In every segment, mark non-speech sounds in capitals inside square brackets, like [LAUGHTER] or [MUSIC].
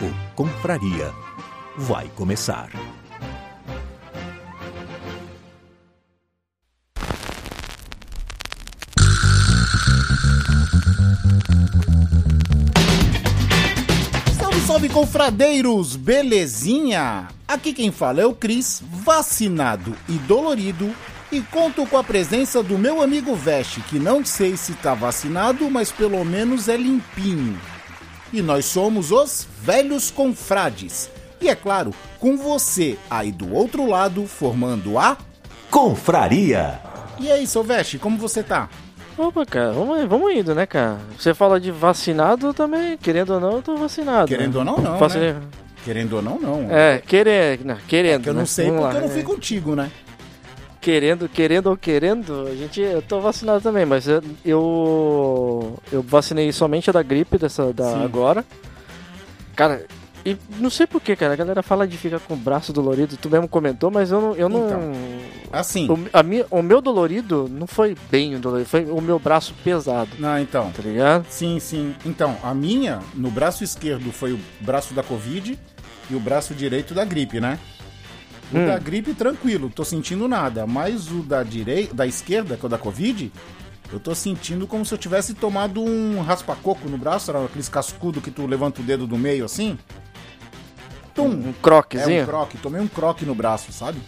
O Confraria vai começar. Salve, salve, confradeiros! Belezinha? Aqui quem fala é o Cris, vacinado e dolorido, e conto com a presença do meu amigo Veste, que não sei se tá vacinado, mas pelo menos é limpinho. E nós somos os Velhos Confrades. E é claro, com você aí do outro lado, formando a. Confraria! E aí, seu Veste, como você tá? Opa, cara, vamos, vamos indo, né, cara? Você fala de vacinado também, querendo ou não, eu tô vacinado. Querendo né? ou não, não. Vacinei- Né? Querendo ou não, não. É, querendo, não, querendo. que eu não né? sei Vamos porque lá, eu não fui é. contigo, né? Querendo, querendo ou querendo, a gente, eu tô vacinado também, mas eu eu, eu vacinei somente a da gripe dessa da Sim. agora. Cara, e não sei porquê, cara, a galera fala de ficar com o braço dolorido, tu mesmo comentou, mas eu não eu não Então. Assim. o, a minha, o meu dolorido não foi bem o dolorido, foi o meu braço pesado, Não, então. tá ligado? Sim, sim. Então, a minha, no braço esquerdo foi o braço da Covid e o braço direito da gripe, né? O Hum. da gripe, tranquilo, tô sentindo nada. Mas o da direita, da esquerda, que é o da Covid, eu tô sentindo como se eu tivesse tomado um raspa-coco no braço, era aqueles cascudo que tu levanta o dedo do meio assim. Tum! Um É croquezinho. um croque, tomei um croque no braço, sabe?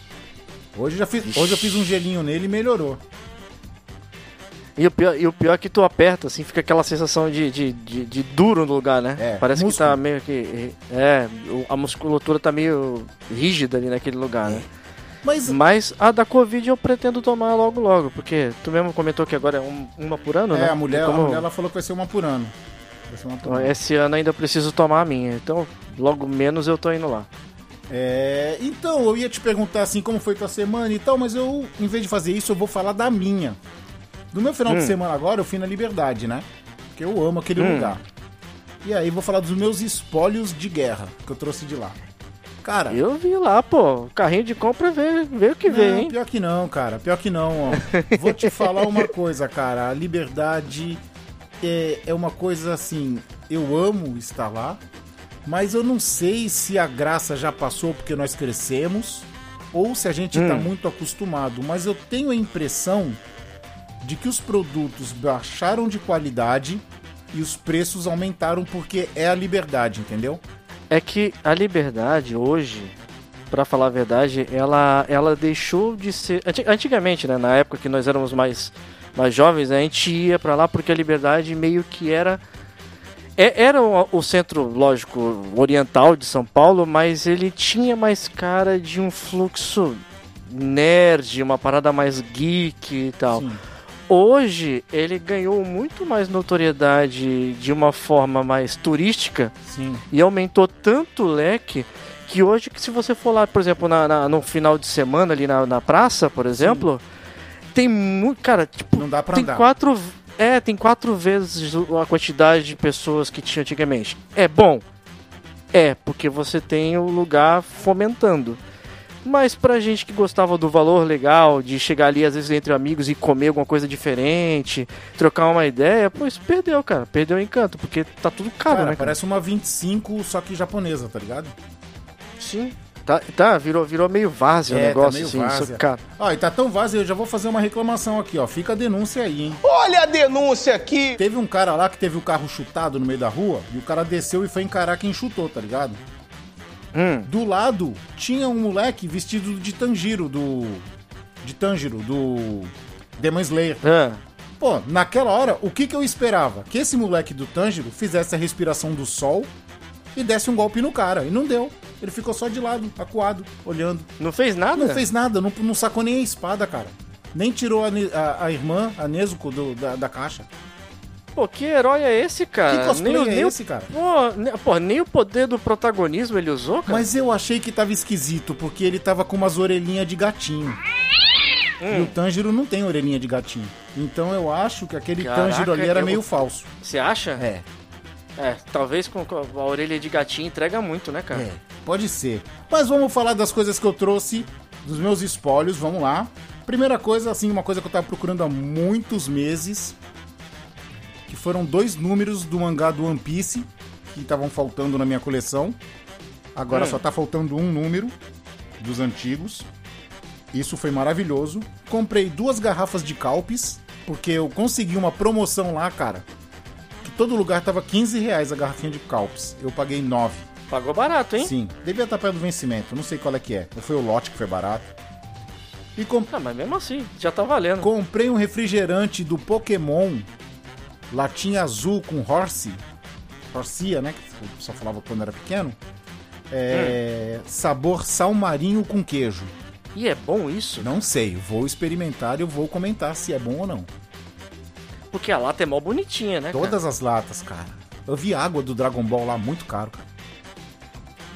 Hoje, já fiz, hoje eu fiz um gelinho nele e melhorou. E o, pior, e o pior é que tu aperta, assim, fica aquela sensação de, de, de, de duro no lugar, né? É, Parece músculo. que tá meio que. É, a musculatura tá meio rígida ali naquele lugar, né? Mas Mas a da Covid eu pretendo tomar logo logo, porque tu mesmo comentou que agora é um- uma por ano, né? é, a mulher, E como- a mulher ela falou que vai ser uma por ano. Vai ser uma por Então, ano. esse ano ainda eu preciso tomar a minha, então logo menos eu tô indo lá. É, então, eu ia te perguntar assim como foi tua semana e tal, mas eu, em vez de fazer isso, eu vou falar da minha. Do meu final de Hum. semana agora, eu fui na Liberdade, né? Porque eu amo aquele Hum. lugar. E aí, vou falar dos meus espólios de guerra que eu trouxe de lá. Cara, Eu vi lá, pô, carrinho de compra veio, veio que veio, não, hein? pior que não, cara. Pior que não, ó. [LAUGHS] Vou te falar uma coisa, cara. A liberdade é, é uma coisa assim. Eu amo estar lá, mas eu não sei se a graça já passou porque nós crescemos ou se a gente tá Hum. muito acostumado. Mas eu tenho a impressão de que os produtos baixaram de qualidade e os preços aumentaram porque é a liberdade, entendeu? É que a liberdade hoje, pra falar a verdade, ela, ela deixou de ser. anti- Antigamente, né, na época que nós éramos mais, mais jovens, né, a gente ia pra lá porque a liberdade meio que era. é- Era o, o centro, lógico, oriental de São Paulo, mas ele tinha mais cara de um fluxo nerd, uma parada mais geek e tal. Sim. Hoje ele ganhou muito mais notoriedade de uma forma mais turística Sim. e aumentou tanto o leque que hoje, que se você for lá, por exemplo, na, na- no final de semana ali na, na praça, por exemplo, tem muito. Cara, tipo, Não dá pra tem andar. quatro. É, tem quatro vezes a quantidade de pessoas que tinha antigamente. É bom? É, porque você tem o lugar fomentando. Mas pra gente que gostava do valor legal, de chegar ali às vezes entre amigos e comer alguma coisa diferente, trocar uma ideia, pô, isso perdeu, cara. Perdeu o encanto, porque tá tudo caro, Cara, né? cara? parece uma 25, só que japonesa, tá ligado? Sim. Tá, tá virou, virou meio várzea É, o tá negócio, meio assim. cara, Ó, e tá tão vazio, eu já vou fazer uma reclamação aqui, ó. Fica a denúncia aí, hein? Olha a denúncia aqui. Teve um cara lá que teve o carro chutado no meio da rua e o cara desceu e foi encarar quem chutou, tá ligado? Hum. Do lado tinha um moleque vestido de Tanjiro, do. De Tanjiro, do. Demon Slayer. Ah, Pô, naquela hora, o que, que eu esperava? Que esse moleque do Tanjiro fizesse a respiração do sol e desse um golpe no cara. E não deu. Ele ficou só de lado, acuado, olhando. não fez nada? Não fez nada, não, não sacou nem a espada, cara. Nem tirou a, a- a irmã, a Nezuko, do- da, da caixa. Pô, que herói é esse, cara? que cosplay nem, o- é nem o- esse, cara? Pô, ne- pô, nem o poder do protagonismo ele usou, cara? Mas eu achei que tava esquisito, porque ele tava com umas orelhinhas de gatinho. Hum. E o Tanjiro não tem orelhinha de gatinho. Então eu acho que aquele Caraca, Tanjiro ali era eu- meio falso. Você acha? É, É, talvez com com a orelha de gatinho entrega muito, né, cara? é, pode ser. Mas vamos falar das coisas que eu trouxe, dos meus espólios, vamos lá. Primeira coisa, assim, uma coisa que eu tava procurando há muitos meses, que foram dois números do mangá do One Piece, que estavam faltando na minha coleção. Agora Hum. só tá faltando um número dos antigos. Isso foi maravilhoso. Comprei duas garrafas de Calpis, porque eu consegui uma promoção lá, cara. Que todo lugar tava 15 reais a garrafinha de Calpis. Eu paguei 9. Pagou barato, hein? Sim, devia estar perto do vencimento, não sei qual é que é. Ou foi o lote que foi barato. E com- Ah, mas mesmo assim, já tá valendo. comprei um refrigerante do Pokémon, latinha azul com Horsey. Horsia, né? Que o pessoal falava quando era pequeno. É, Sabor sal marinho com queijo. E é bom isso? Não sei, vou experimentar e eu vou comentar se é bom ou não. Porque a lata é mó bonitinha, né, Todas as latas, cara. Eu vi água do Dragon Ball lá muito caro, cara. cara?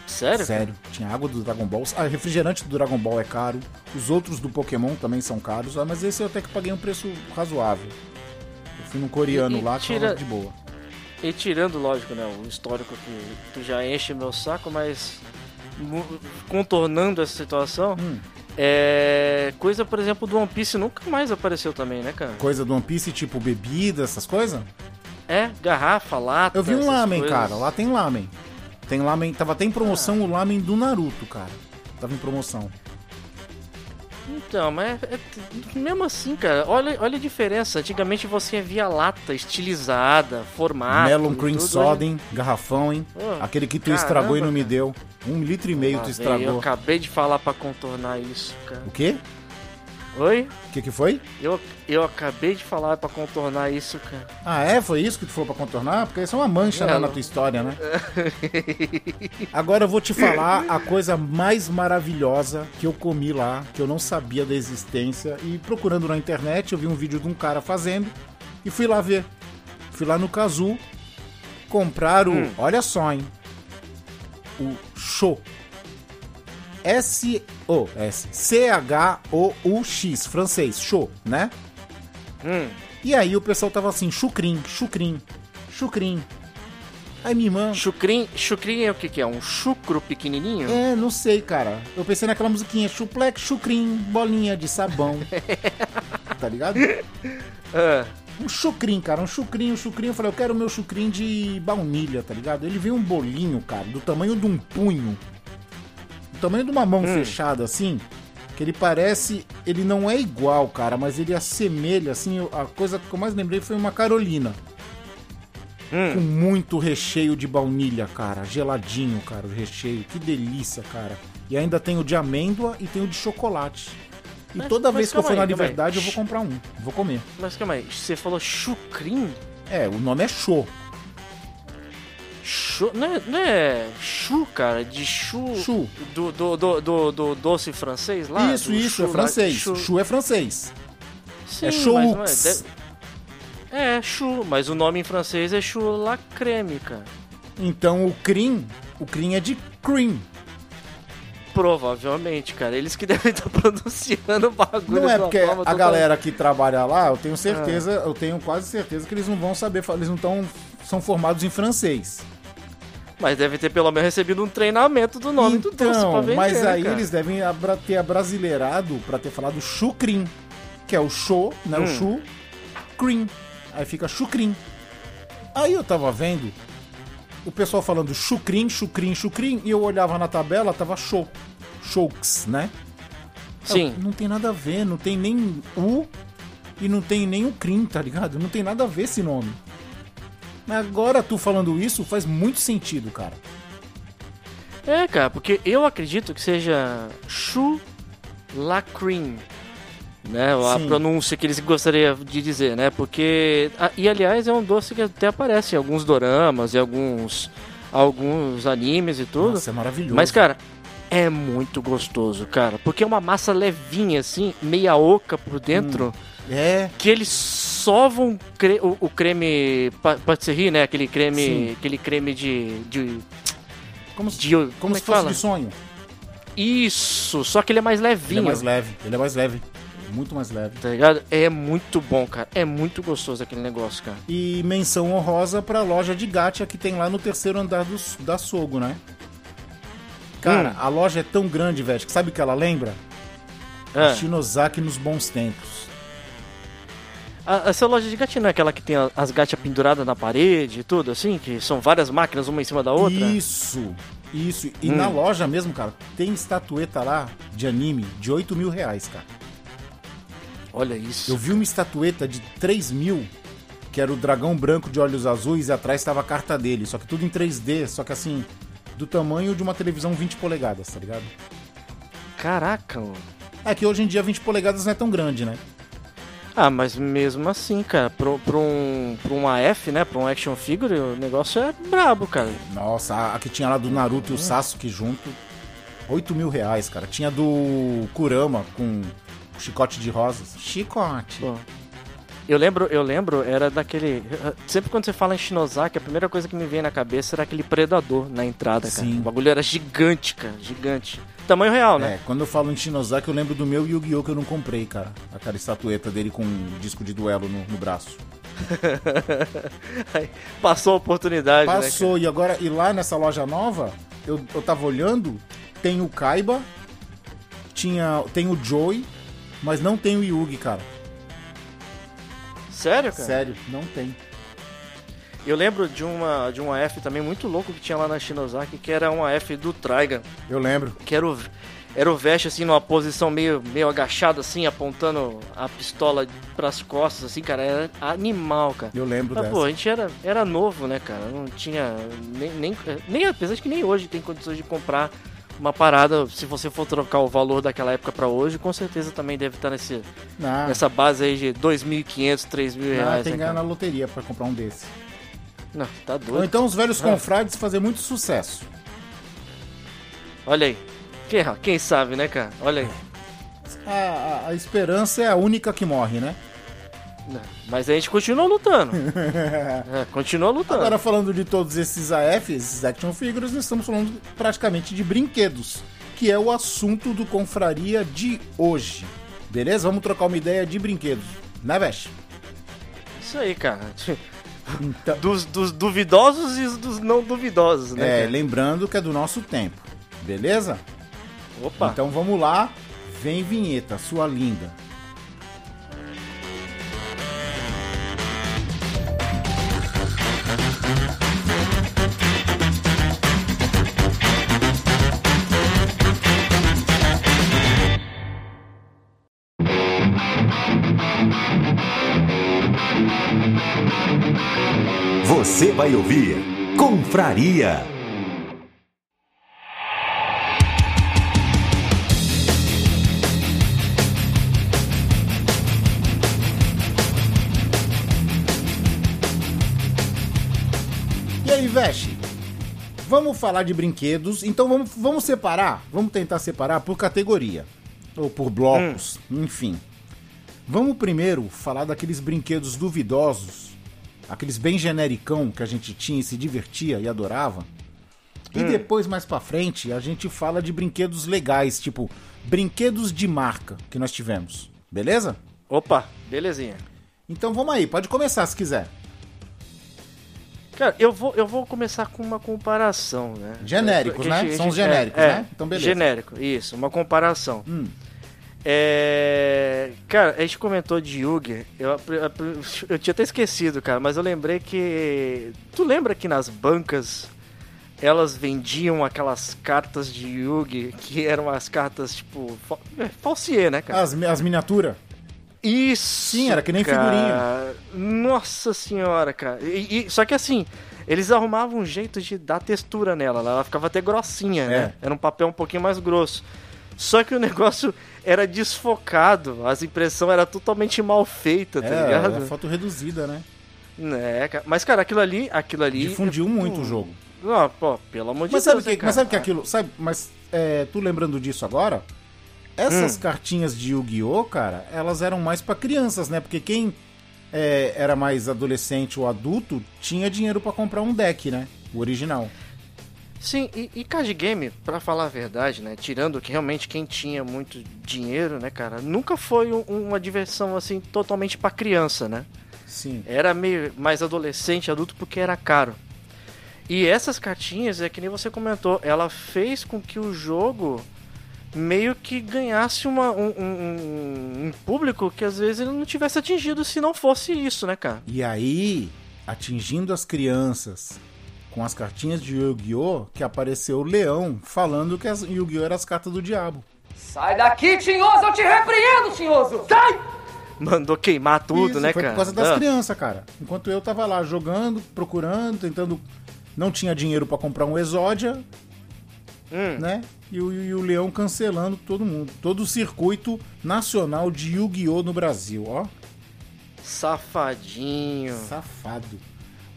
Sério? Sério, tinha água do Dragon Ball. Ah, refrigerante do Dragon Ball é caro. Os outros do Pokémon também são caros. Ah, mas esse eu até que paguei um preço razoável. Num coreano E- e lá que tira- de boa. E tirando, lógico, né, o histórico que já enche meu saco, mas contornando essa situação, Hum. é coisa, por exemplo, do One Piece nunca mais apareceu também, né, cara? Coisa do One Piece, tipo bebida, essas coisas. É, garrafa, lata. Eu vi um lamen, coisas. cara. Lá tem lamen. Tem lamen. Tava até em promoção Ah. o lamen do Naruto, cara. Tava em promoção. Então, mas é, é- mesmo assim, cara, olha, olha a diferença. Antigamente você via lata estilizada, formato. Melon Cream tudo, Soda, hein? Garrafão, hein? Pô, Aquele que tu caramba, estragou e não me deu. Um litro e meio Ah, tu estragou. Eu acabei de falar pra contornar isso, cara. O quê? Oi? O que que foi? Eu, eu acabei de falar pra contornar isso, cara. Ah, é? Foi isso que tu falou pra contornar? Porque isso é uma mancha né, na tua história, né? Agora eu vou te falar a coisa mais maravilhosa que eu comi lá, que eu não sabia da existência. E procurando na internet, eu vi um vídeo de um cara fazendo e fui lá ver. Fui lá no Kazu comprar o. Hum. Olha só, hein? O show. S-O. S. C-H-O-U-X. Francês. Show, né? Hum, E aí o pessoal tava assim, chucrim, chucrim, chucrim. Aí minha irmã, chucrim, chucrim é o que que é? Um chucro pequenininho? é, não sei, cara. Eu pensei naquela musiquinha, chuplex, chucrim, bolinha de sabão. [LAUGHS] tá ligado? Ah, Um chucrim, cara, um chucrim, um chucrim. Eu falei, eu quero o meu chucrim de baunilha, tá ligado? Ele veio um bolinho, cara, do tamanho de um punho. Tamanho de uma mão fechada, assim. Que ele parece. Ele não é igual, cara, mas ele assemelha, assim. A coisa que eu mais lembrei foi uma Carolina. hum. Com muito recheio de baunilha, cara. Geladinho, cara, o recheio. Que delícia, cara. E ainda tem o de amêndoa e tem o de chocolate. E Mas- toda mas vez que eu for na aí, aí. liberdade, eu vou comprar um. Vou comer. Mas calma aí, você falou chucrim? É, o nome é show. Chu, não, é, não é chu, cara? De chu. Chu. Do, do, do, do, do doce francês lá? isso, isso, chu é francês. chu. Chu é francês. Sim, é mas choux. não É, deve- é, chu, mas o nome em francês é chu la creme, cara. Então o cream, o cream é de cream. Provavelmente, cara. Eles que [LAUGHS] devem estar pronunciando o bagulho. Não é porque forma a galera que trabalha lá, eu tenho certeza, Ah. eu tenho quase certeza que eles não vão saber, eles não estão são formados em francês. Mas deve ter pelo menos recebido um treinamento do nome do doce pra Então, vender, mas né, aí cara? eles devem ter abrasileirado pra ter falado chucrim, que é o show, né? O Hum. chu, cream. Aí fica chucrim. Aí eu tava vendo o pessoal falando chucrim, chucrim, chucrim, e eu olhava na tabela, tava show. Shouks, né? Sim. Eu, não tem nada a ver, não tem nem U e não tem nem o crim, tá ligado? Não tem nada a ver esse nome. Mas agora tu falando isso faz muito sentido, cara. É, cara, porque eu acredito que seja Chu Lacrim, né? A Sim. pronúncia que eles gostariam de dizer, né? Porque ah, e aliás é um doce que até aparece em alguns doramas e alguns alguns animes e tudo. Nossa, é maravilhoso. Mas cara, é muito gostoso, cara, porque é uma massa levinha assim, meia oca por dentro, É, que eles sovam cre- o, o creme pa- patisserie, né? Aquele creme, Sim. aquele creme de de, como, se- de como, como é se fosse de sonho. Isso, só que ele é mais Ele levinho. é mais leve, ele é mais leve. Muito mais leve. Tá ligado? É muito bom, cara. É muito gostoso aquele negócio, cara. E menção honrosa pra loja de gacha que tem lá no terceiro andar do, da Sogo, né? Cara, Hum. a loja é tão grande, velho, que sabe o que ela lembra? Ah, Shinozaki nos bons tempos. A, essa loja de gatinho não é aquela que tem as gatas penduradas na parede e tudo, assim? Que são várias máquinas uma em cima da outra? Isso, isso. E Hum. na loja mesmo, cara, tem estatueta lá de anime de 8 mil reais, cara. Olha isso. Eu vi uma estatueta de 3 mil, que era o dragão branco de olhos azuis e atrás estava a carta dele. Só que tudo em 3D, só que assim, do tamanho de uma televisão 20 polegadas, tá ligado? Caraca, mano. É que hoje em dia 20 polegadas não é tão grande, né? Ah, mas mesmo assim, cara, pro um, pro um AF, né? Pra um action figure, o negócio é brabo, cara. Nossa, a, a que tinha lá do Naruto e o Sasuke junto, 8 mil reais, cara. Tinha do Kurama com chicote de rosas. Chicote. Pô. Eu lembro, eu lembro, era daquele. Sempre quando você fala em Shinozaki, a primeira coisa que me vem na cabeça era aquele predador na entrada, cara. Sim. O bagulho era gigante, cara. Gigante. Tamanho real, né? É, quando eu falo em Shinozaki, eu lembro do meu Yu-Gi-Oh! que eu não comprei, cara. Aquela estatueta dele com um disco de duelo no, no braço. [LAUGHS] Passou a oportunidade, né? Passou, e agora, e lá nessa loja nova, eu, eu tava olhando, tem o Kaiba, tinha, tem o Joey, mas não tem o Yugi, cara. cara? Sério, cara? Sério, não tem. Eu lembro de uma, de uma F também muito louco que tinha lá na Shinozaki, que era uma F do Traigan, Eu lembro. que era o, era o Vest, assim, numa posição meio, meio agachado, assim, apontando a pistola pras costas, assim, cara, era animal, cara. Eu lembro Mas, dessa. pô, a gente era, era novo, né, cara? Não tinha nem, nem, nem. Apesar de que nem hoje tem condições de comprar uma parada. Se você for trocar o valor daquela época pra hoje, com certeza também deve estar nesse, Não, nessa base aí de 2.500, 3.000 não, reais. tem que né, ganhar na loteria pra comprar um desse. Não, tá Ou doido. então os velhos Ah. confrades fazer muito sucesso. Olha aí. Quem, quem sabe, né, cara? Olha aí. A, a- a esperança é a única que morre, né? Não, Mas a gente continua lutando. [LAUGHS] É, continua lutando. Agora falando de todos esses AFs, esses action figures, nós estamos falando praticamente de brinquedos, que é o assunto do Confraria de hoje. Beleza? Vamos trocar uma ideia de brinquedos, né, Vesh? Isso aí, cara. Então, Dos, dos duvidosos e dos não duvidosos, né? é, cara? lembrando que é do nosso tempo, beleza? Opa. Então vamos lá, vem vinheta, sua linda. Vai ouvir Confraria. E aí, Vesh? Vamos falar de brinquedos, então vamos, vamos separar, vamos tentar separar por categoria, ou por blocos, enfim. Vamos primeiro falar daqueles brinquedos duvidosos, aqueles bem genericão que a gente tinha e se divertia e adorava. E depois, mais pra frente, a gente fala de brinquedos legais, tipo brinquedos de marca que nós tivemos, beleza? Opa, belezinha. Então vamos aí, pode começar se quiser. Cara, eu vou, eu vou começar com uma comparação, né? Genéricos, né? gente- São os é, genéricos, é, né? Então, beleza. Genérico, isso, uma comparação. Hum. É, Cara, a gente comentou de Yugi, eu, eu tinha até esquecido, cara, mas eu lembrei que. Tu lembra que nas bancas elas vendiam aquelas cartas de Yugi que eram as cartas tipo. é, Falsier, né, cara? As, as miniaturas. Isso! Sim, era que nem cara. Nossa senhora, cara. E- e- só que assim, eles arrumavam um jeito de dar textura nela, ela ficava até grossinha, né? É. Era um papel um pouquinho mais grosso. Só que o negócio era desfocado, as impressões era totalmente mal feita, tá É, ligado? é foto reduzida, né? É. Mas, cara, aquilo ali, aquilo ali. Difundiu é- muito o jogo. Não, pô, pelo amor de Mas Deus. sabe, que, mas sabe que aquilo. Sabe, mas é, tu lembrando disso agora? Essas Hum. cartinhas de Yu-Gi-Oh!, cara, elas eram mais pra crianças, né? Porque quem é, era mais adolescente ou adulto tinha dinheiro pra comprar um deck, né? O original. Sim, e, e card game, pra falar a verdade, né? Tirando que realmente quem tinha muito dinheiro, né, cara, nunca foi um- uma diversão assim totalmente pra criança, né? Sim. Era meio mais adolescente, adulto, porque era caro. E essas cartinhas, é que nem você comentou, ela fez com que o jogo meio que ganhasse uma, um, um- um público que às vezes ele não tivesse atingido se não fosse isso, né, cara? E aí, atingindo as crianças com as cartinhas de Yu-Gi-Oh!, que apareceu o leão falando que as Yu-Gi-Oh! eram as cartas do diabo. Sai daqui, tinhoso, eu te repreendo, tinhoso! Sai! Mandou queimar tudo, Isso, né, foi cara? por causa das Ah. crianças, cara. Enquanto eu tava lá jogando, procurando, tentando. Não tinha dinheiro pra comprar um Exódia, Hum. né? E o, e o Leão cancelando todo mundo. Todo o circuito nacional de Yu-Gi-Oh! no Brasil, ó. Safadinho. Safado.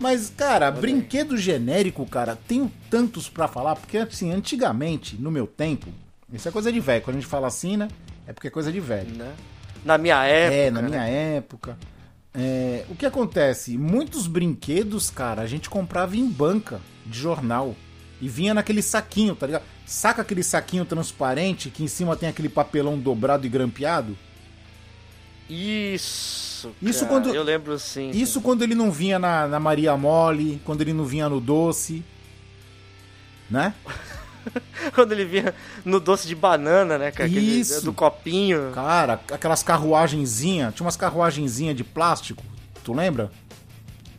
Mas, cara, brinquedo genérico, cara, tenho tantos pra falar, porque assim, antigamente, no meu tempo, isso é coisa de velho. Quando a gente fala assim, né? É porque é coisa de velho. Né? Na minha época. É, na né? minha época. É, o que acontece? Muitos brinquedos, cara, a gente comprava em banca de jornal. E vinha naquele saquinho, tá ligado? Saca aquele saquinho transparente que em cima tem aquele papelão dobrado e grampeado? Isso. Isso cara, quando- Eu lembro sim. Isso quando ele não vinha na, na Maria Mole, quando ele não vinha no doce. Né? [LAUGHS] Quando ele vinha no doce de banana, né, cara? Aquele- Isso. Do copinho. Cara, aquelas carruagenzinhas. Tinha umas carruagenzinhas de plástico. Tu lembra?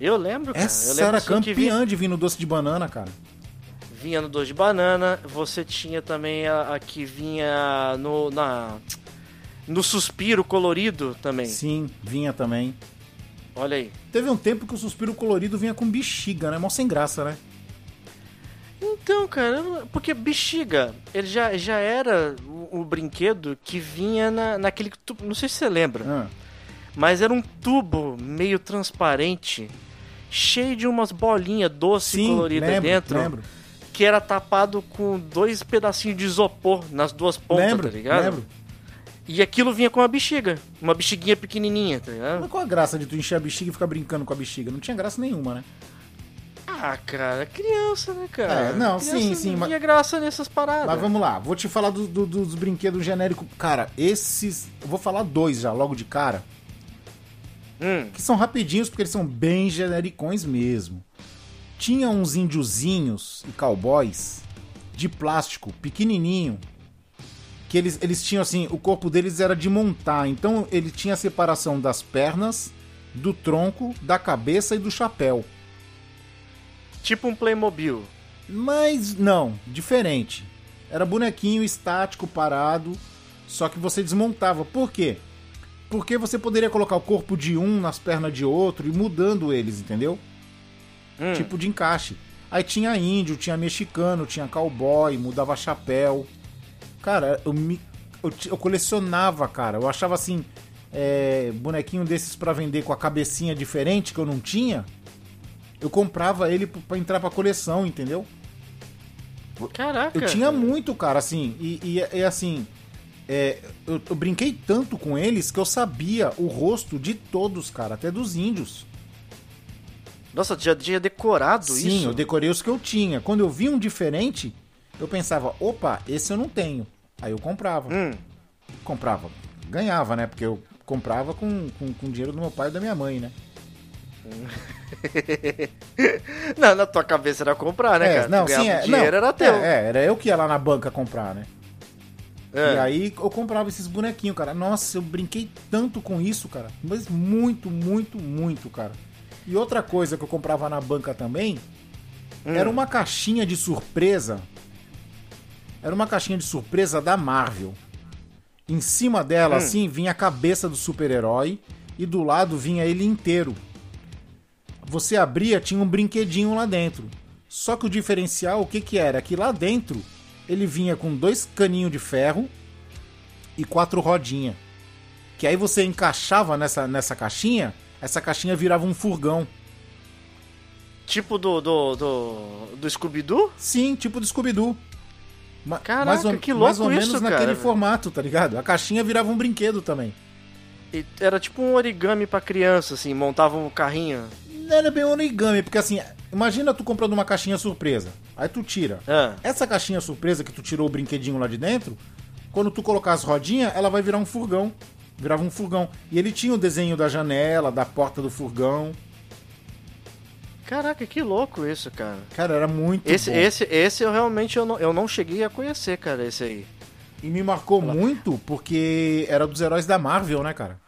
Eu lembro, cara. eu Essa lembro era sim, que vinha, campeã de vir no doce de banana, cara. vinha no doce de banana. Você tinha também a, a que vinha no, na, no suspiro colorido também. Sim, vinha também. Olha aí. Teve um tempo que o suspiro colorido vinha com bexiga, né? Mó sem graça, né? Então, cara, porque bexiga, ele já, já era o, o brinquedo que vinha na, naquele. tubo- Não sei se você lembra, Ah, mas era um tubo meio transparente, cheio de umas bolinhas doce sim, coloridas lembro, dentro, lembro. que era tapado com dois pedacinhos de isopor nas duas pontas, lembro, tá ligado? lembro. E aquilo vinha com uma bexiga, uma bexiguinha pequenininha, tá ligado? Mas qual a graça de tu encher a bexiga e ficar brincando com a bexiga? Não tinha graça nenhuma, né? Ah, cara, criança, né, cara? É, não, Criança sim, sim, Não mas- tinha graça nessas paradas. Mas vamos lá, vou te falar do- do- dos brinquedos genéricos. Cara, esses. Eu vou falar dois já, logo de cara. Hum, Que são rapidinhos, porque eles são bem genericões mesmo. Tinha uns índiozinhos e cowboys de plástico, pequenininho. Que eles, eles tinham assim, o corpo deles era de montar. Então ele tinha a separação das pernas, do tronco, da cabeça e do chapéu. tipo um Playmobil. Mas não, diferente. Era bonequinho estático, parado, só que você desmontava. Por quê? Porque você poderia colocar o corpo de um nas pernas de outro e mudando eles, entendeu? Hum. Tipo de encaixe. Aí tinha índio, tinha mexicano, tinha cowboy, mudava chapéu. Cara, eu, me, eu, eu colecionava, cara. Eu achava assim, é, bonequinho desses pra vender com a cabecinha diferente que eu não tinha. Eu comprava ele p- pra entrar pra coleção, entendeu? Caraca. Eu tinha muito, cara, assim. E, e, e, assim, é, eu, eu brinquei tanto com eles que eu sabia o rosto de todos, cara, até dos índios. Nossa, já tinha decorado Sim, isso? eu decorei os que eu tinha. Quando eu vi um diferente, eu pensava, opa, esse eu não tenho. Aí eu comprava. Hum, Comprava. Ganhava, né? Porque eu comprava com, com, com dinheiro do meu pai e da minha mãe, né? [LAUGHS] Não, na tua cabeça era comprar, né, é, cara? não, sim, é, dinheiro, não, era teu. É, era eu que ia lá na banca comprar, né? É. E aí eu comprava esses bonequinhos, cara. Nossa, eu brinquei tanto com isso, cara. Mas muito, muito, muito, cara. E outra coisa que eu comprava na banca também Hum. era uma caixinha de surpresa. Era uma caixinha de surpresa da Marvel. Em cima dela, Hum. assim, vinha a cabeça do super-herói e do lado vinha ele inteiro. você abria, tinha um brinquedinho lá dentro. Só que o diferencial, o que que era? Que lá dentro ele vinha com dois caninhos de ferro e quatro rodinhas. Que aí você encaixava nessa, nessa caixinha, essa caixinha virava um furgão. Tipo do, do, do, do Scooby-Doo? Sim, tipo do Scooby-Doo. Ma- Caraca, mais ou, que louco Mais ou menos isso, naquele cara. formato, tá ligado? A caixinha virava um brinquedo também. E era tipo um origami pra criança, assim, montava um carrinho. Não era bem origami, porque assim, imagina tu comprando uma caixinha surpresa. Aí tu tira. Ah, Essa caixinha surpresa que tu tirou o brinquedinho lá de dentro, quando tu colocar as rodinhas, ela vai virar um furgão. Virava um furgão. E ele tinha o desenho da janela, da porta do furgão. Caraca, que louco isso, cara. Cara, era muito Esse, bom. esse, esse eu realmente eu não, eu não cheguei a conhecer, cara, esse aí. E me marcou muito porque era dos heróis da Marvel, né, cara?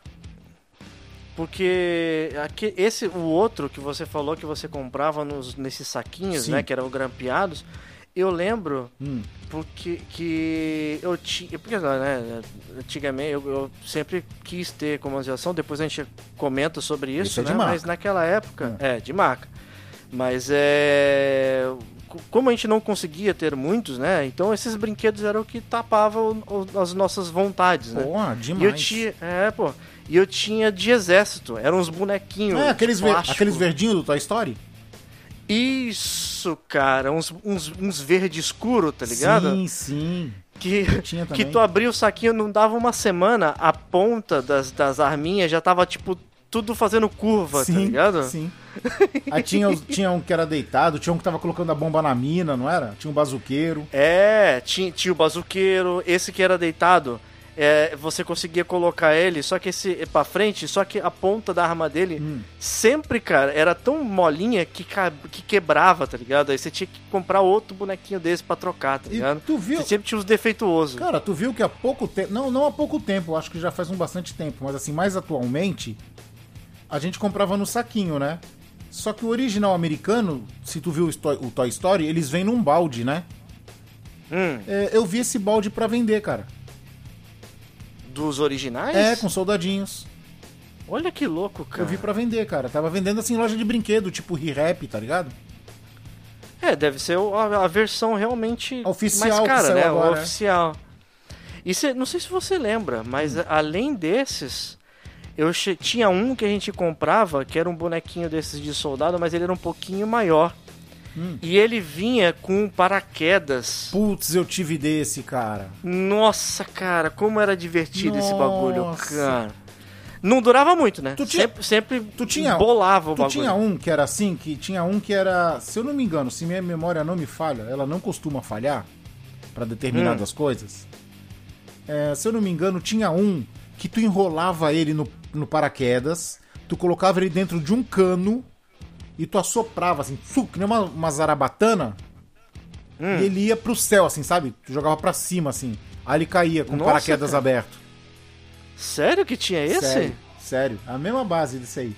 Porque aqui, esse, o outro que você falou que você comprava nos, nesses saquinhos, Sim. né, que eram grampeados, eu lembro Hum. porque que eu tinha, porque né, antigamente eu, eu sempre quis ter comandização, depois a gente comenta sobre isso, Isso é de né, marca. mas naquela época, é, de marca. Mas é co- como a gente não conseguia ter muitos, né? Então esses brinquedos eram o que tapavam as nossas vontades, né? E demais. eu tinha, é, pô. E eu tinha de exército, eram uns bonequinhos. É, aqueles, ver, aqueles verdinhos do Toy Story? Isso, cara, uns, uns, uns verde escuro, tá ligado? Sim, sim. Que, tinha que tu abria o saquinho, não dava uma semana, a ponta das, das arminhas já tava, tipo, tudo fazendo curva, tá ligado? Sim. Aí [LAUGHS] tinha, os- tinha um que era deitado, tinha um que tava colocando a bomba na mina, não era? Tinha um bazuqueiro. É, tinha, tinha o bazuqueiro, esse que era deitado, é, você conseguia colocar ele, só que esse pra frente, só que a ponta da arma dele Hum. sempre, cara, era tão molinha que, que quebrava, tá ligado? Aí você tinha que comprar outro bonequinho desse pra trocar, tá E ligado? tu viu? Você sempre tinha os defeituosos. Cara, tu viu que há pouco tempo. Não, não há pouco tempo, acho que já faz um bastante tempo, mas assim, mais atualmente, a gente comprava no saquinho, né? Só que o original americano, se tu viu o Toy, Story, eles vêm num balde, né? Hum, É, eu vi esse balde pra vender, cara. dos originais? É, com soldadinhos. Olha que louco, cara. Eu vi pra vender, cara. Tava vendendo assim em loja de brinquedo, tipo Re-Rap, tá ligado? É, deve ser a, versão realmente Oficial mais cara, né? agora, o é. oficial. E cê- não sei se você lembra, mas Hum. além desses, eu tinha um que a gente comprava, que era um bonequinho desses de soldado, mas ele era um pouquinho maior. Hum. E ele vinha com paraquedas. Putz, eu tive desse, cara. Nossa, cara, como era divertido esse bagulho, Nossa. cara. Não durava muito, né? Tu tinha- sempre, sempre Tu tinha, bolava o tu bagulho. tinha um que era assim, que tinha um que era, se eu não me engano, se minha memória não me falha, ela não costuma falhar pra determinadas Hum. coisas. É, se eu não me engano, tinha um que tu enrolava ele no, no paraquedas, tu colocava ele dentro de um cano e tu assoprava assim, tsuc, que nem uma, uma zarabatana, Hum. e ele ia pro céu, assim, sabe? Tu jogava pra cima, assim. Aí ele caía com o Nossa, paraquedas cara. aberto. Sério que tinha esse? Sério, sério. A mesma base desse aí.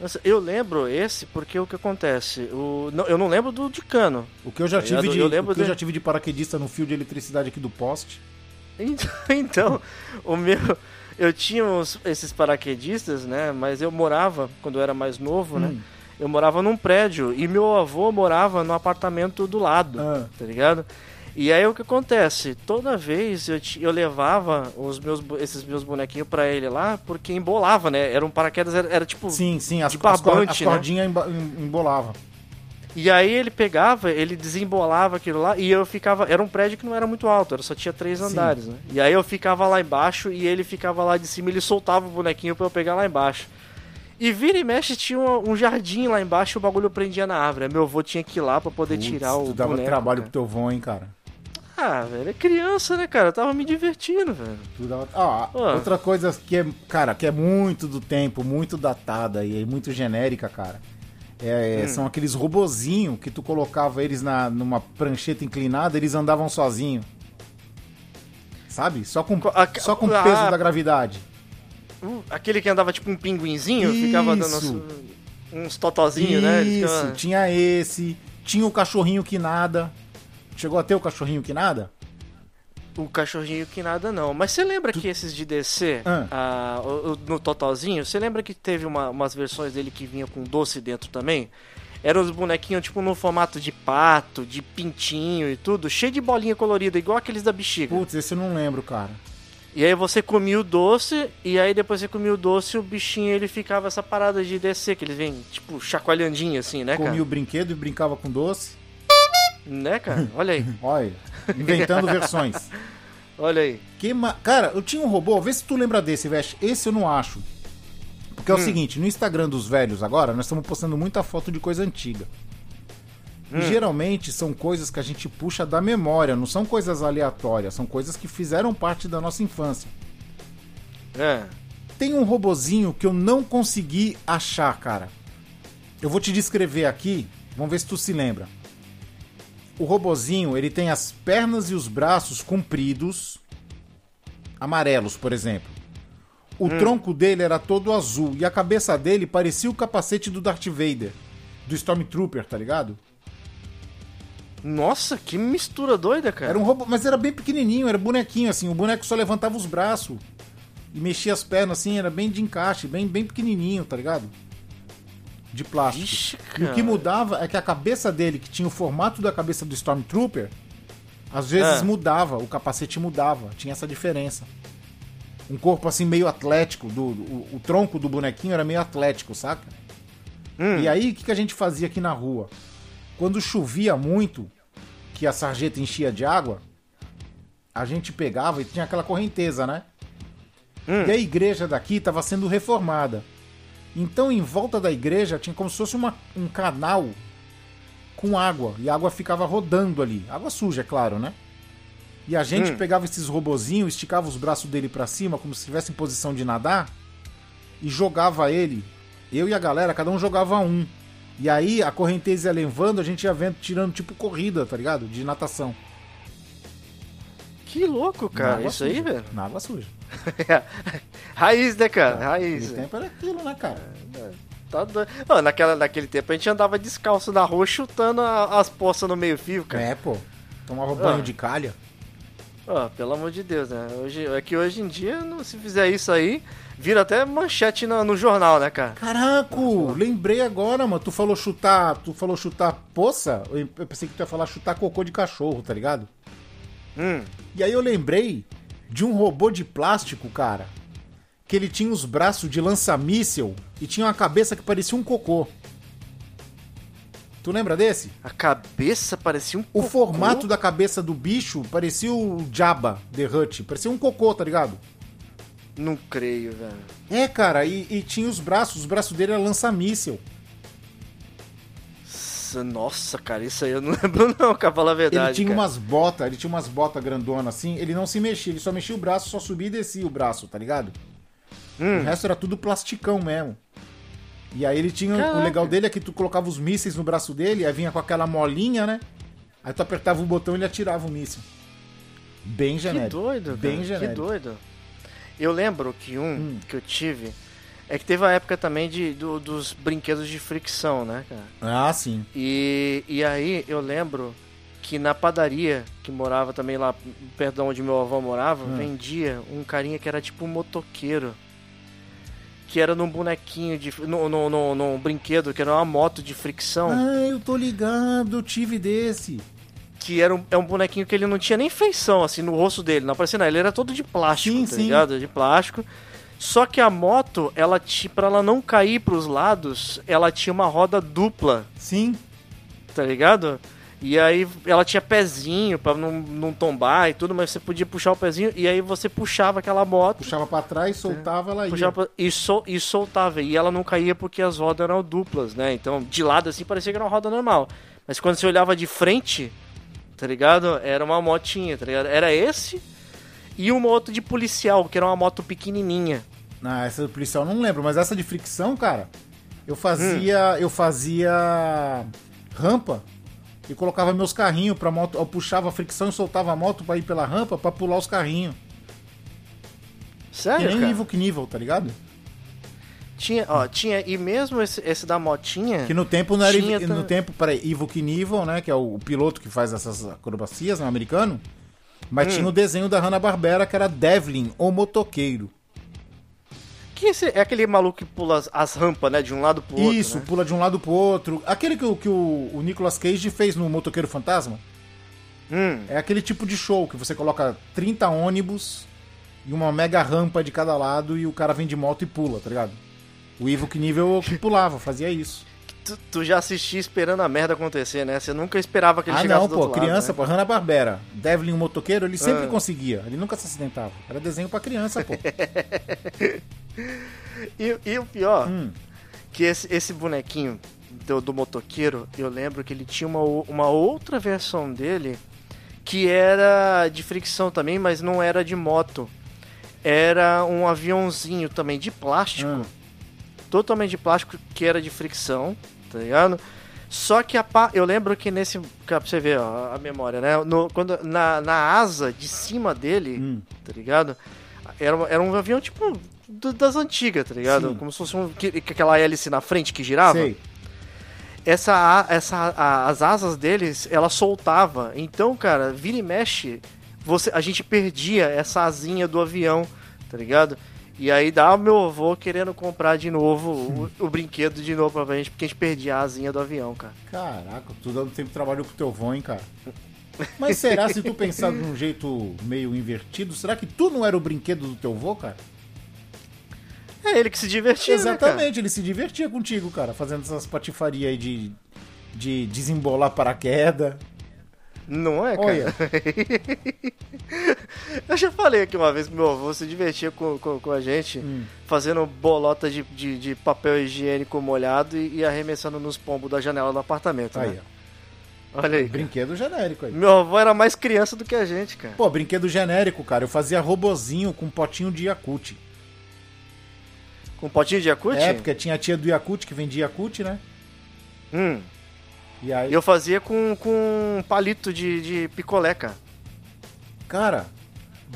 Nossa, eu lembro esse porque o que acontece? O, não, eu não lembro do de cano. O que eu já tive ligado? de, Eu lembro o que eu de- já tive de paraquedista no fio de eletricidade aqui do poste. [LAUGHS] Então, o meu. Eu tinha uns- esses paraquedistas, né? Mas eu morava, quando eu era mais novo, né? Hum. Eu morava num prédio e meu avô morava no apartamento do lado, Ah. tá ligado? E aí o que acontece? Toda vez eu, eu levava os meus, esses meus bonequinhos pra ele lá, porque embolava, né? Era um paraquedas, era, era tipo. Sim, sim, as, De as, barbante, as né? cordinhas emba- em- embolavam. E aí ele pegava, ele desembolava aquilo lá e eu ficava. Era um prédio que não era muito alto, era só tinha três Sim. andares, né? E aí eu ficava lá embaixo e ele ficava lá de cima, ele soltava o bonequinho pra eu pegar lá embaixo. E vira e mexe tinha um, um jardim lá embaixo e o bagulho prendia na árvore. Meu avô tinha que ir lá pra poder tirar Putz, o tu dava boneco. trabalho cara. pro teu vô, hein, cara. Ah, velho, é criança, né, cara? Eu tava me divertindo, velho. Tu dava... Ah, Pô. outra coisa que é, cara, que é muito do tempo, muito datada e é muito genérica, cara. É, Hum. São aqueles robozinhos que tu colocava eles na, numa prancheta inclinada, eles andavam sozinhos. Sabe? Só com, Co- a- só com o ah, peso da gravidade. Uh, aquele que andava tipo um pinguinzinho, ficava dando Isso. uns, totozinhos, né? Isso, ficava- tinha esse. Tinha o cachorrinho que nada. Chegou a ter o cachorrinho que nada? O cachorrinho que nada não. Mas você lembra que esses de DC, Ah. no totalzinho, você lembra que teve uma- umas versões dele que vinha com doce dentro também? Eram os bonequinhos, tipo, no formato de pato, de pintinho e tudo, cheio de bolinha colorida, igual aqueles da bexiga. Putz, esse eu não lembro, cara. E aí você comia o doce, e aí depois você comia o doce, o bichinho ele ficava essa parada de descer, que eles vêm, tipo, chacoalhandinho assim, né, cara? Comia o brinquedo e brincava com doce. Né, cara? Olha aí, [LAUGHS] Olha, inventando [LAUGHS] versões. olha aí. Que ma... Cara, eu tinha um robô, vê se tu lembra desse, Veste. Esse eu não acho. Porque é o seguinte, no Instagram dos velhos agora, nós estamos postando muita foto de coisa antiga. E geralmente são coisas que a gente puxa da memória, não são coisas aleatórias, são coisas que fizeram parte da nossa infância. É. Tem um robozinho que eu não consegui achar, cara. Eu vou te descrever aqui, vamos ver se tu se lembra. O robozinho, ele tem as pernas e os braços compridos, amarelos, por exemplo. O tronco dele era todo azul e a cabeça dele parecia o capacete do Darth Vader, do Stormtrooper, tá ligado? Nossa, que mistura doida, cara. Era um robô, mas era bem pequenininho, era bonequinho assim, o boneco só levantava os braços e mexia as pernas assim, era bem de encaixe, bem bem pequenininho, tá ligado? De plástico. Vixe, E o que mudava é que a cabeça dele, que tinha o formato da cabeça do Stormtrooper, às vezes Ah. mudava, o capacete mudava, tinha essa diferença. Um corpo assim meio atlético, do, o, o tronco do bonequinho era meio atlético, saca? Hum. E aí, o que, que a gente fazia aqui na rua? Quando chovia muito, que a sarjeta enchia de água, a gente pegava e tinha aquela correnteza, né? Hum. E a igreja daqui estava sendo reformada. Então, em volta da igreja, tinha como se fosse uma- um canal com água. E a água ficava rodando ali. Água suja, é claro, né? E a gente Hum. pegava esses robozinhos, esticava os braços dele pra cima, como se estivesse em posição de nadar, e jogava ele. Eu e a galera, cada um jogava um. E aí a correnteza ia levando, a gente ia vendo, tirando tipo corrida, tá ligado? De natação. Que louco, cara. Isso aí, suja. velho. Na água suja. [LAUGHS] Raiz, né, cara? Raiz. Naquele tempo era aquilo, né, cara? Tá doido. Ó, naquela, naquele tempo a gente andava descalço na rua chutando a- as poças no meio-fio, cara. É, pô. Tomava banho Ah. de calha. Ó, pelo amor de Deus, né? Hoje, é que hoje em dia, não- se fizer isso aí, vira até manchete no, no jornal, né, cara? Caraca, lembrei agora, mano. Tu falou chutar. Tu falou chutar poça? Eu pensei que tu ia falar chutar cocô de cachorro, tá ligado? Hum. E aí eu lembrei de um robô de plástico, cara. Que ele tinha os braços de lança-míssel e tinha uma cabeça que parecia um cocô. Tu lembra desse? A cabeça parecia um O cocô. formato da cabeça do bicho parecia o Jabba The Hutt. Parecia um cocô, tá ligado? Não creio, velho. É, cara, e, e tinha os braços. Os braços dele eram lança-míssel. Nossa, Nossa, cara, isso aí eu não [LAUGHS] lembro não, pra falar a verdade. Ele tinha cara. umas botas, ele tinha umas botas grandonas assim, ele não se mexia, ele só mexia o braço, só subia e descia o braço, tá ligado? Hum. O resto era tudo plasticão mesmo. E aí ele tinha. O Caraca. legal dele é que tu colocava os mísseis no braço dele, aí vinha com aquela molinha, né? Aí tu apertava o botão e ele atirava o míssil. Bem Que genérico. doido, Bem cara, genérico. Que doido. Eu lembro que um Hum. que eu tive é que teve a época também de, do- dos brinquedos de fricção, né, cara? Ah, sim. E, e aí eu lembro que na padaria, que morava também lá perto de onde meu avô morava, Hum. vendia um carinha que era tipo um motoqueiro. Que era num bonequinho de. num, num, num, num brinquedo, que era uma moto de fricção. Ah, eu tô ligado, eu tive desse. Que era um, é um bonequinho que ele não tinha nem feição, assim, no rosto dele. Não aparecia nada. Ele era todo de plástico, Sim, tá sim. ligado? De plástico. Só que a moto, ela ti- pra ela não cair pros lados, ela tinha uma roda dupla, Sim. tá ligado? E aí ela tinha pezinho pra não, não tombar e tudo, mas você podia puxar o pezinho e aí você puxava aquela moto. Puxava pra trás, soltava, ela ia. Pra- e, sol, e soltava. E ela não caía porque as rodas eram duplas, né? Então, de lado assim, parecia que era uma roda normal. Mas quando você olhava de frente, tá ligado? Era uma motinha, tá ligado? Era esse e uma outra de policial, que era uma moto pequenininha. Ah, essa do policial não lembro, mas essa de fricção, cara, eu fazia. Hum. Eu fazia rampa e colocava meus carrinhos pra moto. Eu puxava a fricção e soltava a moto pra ir pela rampa pra pular os carrinhos. Que Sério, nem cara? Evil Knievel, tá ligado? Tinha, ó, tinha, e mesmo esse, esse da motinha... Que no tempo não era. Tinha No tempo, peraí, Evil Knievel, né? Que é o, o piloto que faz essas acrobacias, né? Americano. Mas tinha o desenho da Hanna-Barbera que era Devlin, o motoqueiro. Que é aquele maluco que pula as, as rampas, né? De um lado pro outro. Isso, né? pula de um lado pro outro. Aquele que, o- que o, o Nicolas Cage fez no Motoqueiro Fantasma. Hum, É aquele tipo de show que você coloca 30 ônibus e uma mega rampa de cada lado e o cara vem de moto e pula, tá ligado? O Ivo Knievel que pulava, fazia isso. Tu, tu já assistia esperando a merda acontecer, né? Você nunca esperava que ele ah, chegasse não, do pô, outro lado, criança, né? pô, Hanna-Barbera. Devlin, o motoqueiro, ele sempre Ah. conseguia. Ele nunca se acidentava. Era desenho pra criança, pô. [LAUGHS] E, e o pior, Hum. que esse, esse bonequinho do, do motoqueiro, eu lembro que ele tinha uma, uma outra versão dele que era de fricção também, mas não era de moto. Era um aviãozinho também de plástico, Hum. totalmente de plástico, que era de fricção, tá ligado? Só que a pa- eu lembro que nesse. Pra você ver ó, a memória, né? No, quando, na, na asa de cima dele, Hum. tá ligado? Era, um- era um avião tipo do- das antigas, tá ligado? Sim. Como se fosse um, que, que aquela hélice na frente que girava. Sei. Essa, essa, a- as asas deles, ela soltava. Então, cara, vira e mexe, você, a gente perdia essa asinha do avião, tá ligado? E aí dá o meu avô querendo comprar de novo o, o brinquedo de novo pra gente, porque a gente perdia a asinha do avião, cara. Caraca, tu dando tempo trabalhou com teu vô, hein, cara? Mas será, se tu pensar de um jeito meio invertido, será que tu não era o brinquedo do teu vô, cara? É ele que se divertia, né, cara? Exatamente, ele se divertia contigo, cara, fazendo essas patifarias aí de, de desembolar paraquedas. Não é, cara? Olha, [LAUGHS] Eu já falei aqui uma vez que meu avô se divertia com, com, com a gente, Hum. fazendo bolota de, de, de papel higiênico molhado e, e arremessando nos pombos da janela do apartamento, aí, né? ó. Olha aí. Brinquedo genérico aí. Meu avô era mais criança do que a gente, cara. Pô, brinquedo genérico, cara. Eu fazia robozinho com potinho de Yakut. Com potinho de Yakut? É, porque tinha a tia do Yakut que vendia Yakut, né? Hum. E aí, E eu fazia com, com palito de, de picolé, cara. cara,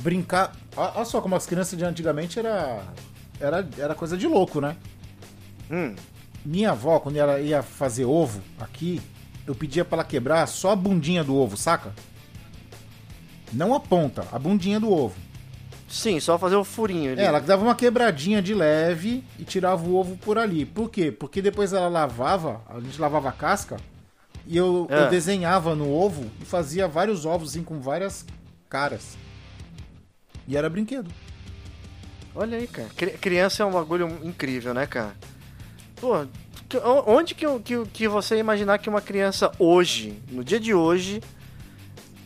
brincar. Olha só como as crianças de antigamente era, era, era coisa de louco, né? Hum. Minha avó, quando ela ia fazer ovo aqui, eu pedia pra ela quebrar só a bundinha do ovo, saca? Não a ponta, a bundinha do ovo. Sim, só fazer o furinho ali. É, ela dava uma quebradinha de leve e tirava o ovo por ali. Por quê? Porque depois ela lavava, a gente lavava a casca, e eu, É. eu desenhava no ovo e fazia vários ovos assim, com várias caras. E era brinquedo. Olha aí, cara. Cri- Criança é um bagulho incrível, né, cara? Pô, o- onde que, que, que você ia imaginar que uma criança hoje, no dia de hoje,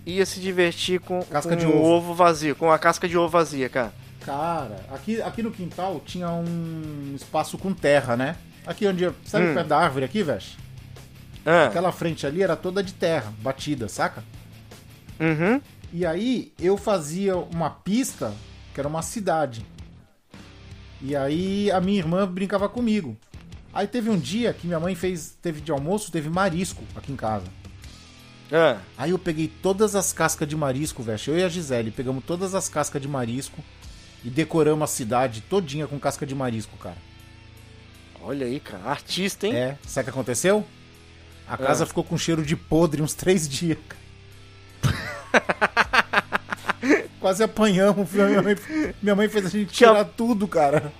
ia se divertir com, Casca com de um ovo. vazio, com a casca de ovo vazia, cara? Cara, aqui, aqui no quintal tinha um espaço com terra, né? Aqui onde. Sabe Hum. perto da árvore aqui, velho? Ah, Aquela frente ali era toda de terra, batida, saca? uhum. E aí eu fazia uma pista que era uma cidade. E aí a minha irmã brincava comigo. Aí teve um dia que minha mãe fez, teve de almoço, teve marisco aqui em casa. Ah, Aí eu peguei todas as cascas de marisco, velho. Eu e a Gisele pegamos todas as cascas de marisco e decoramos a cidade todinha com casca de marisco, cara. olha aí, cara. Artista, hein? É, sabe o que aconteceu? A casa Ah. ficou com cheiro de podre uns três dias. [LAUGHS] Quase apanhamos. Minha mãe, minha mãe fez a gente tirar tudo, cara.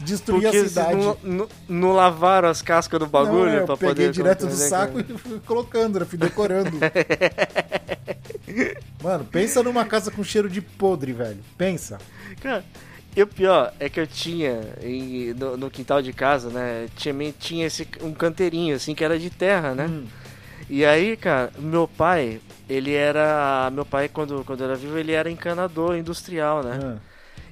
Destruir Porque a cidade. não, não, lavaram as cascas do bagulho Não, é, eu pra peguei poder... direto do saco e fui colocando, né? fui decorando. [LAUGHS] Mano, pensa numa casa com cheiro de podre, velho. Pensa. Cara, e o pior é que eu tinha em- no, no quintal de casa, né? Tinha, tinha esse, um canteirinho, assim, que era de terra, né? Hum. E aí, cara, meu pai, ele era. Meu pai, quando, quando era vivo, ele era encanador industrial, né? Ah,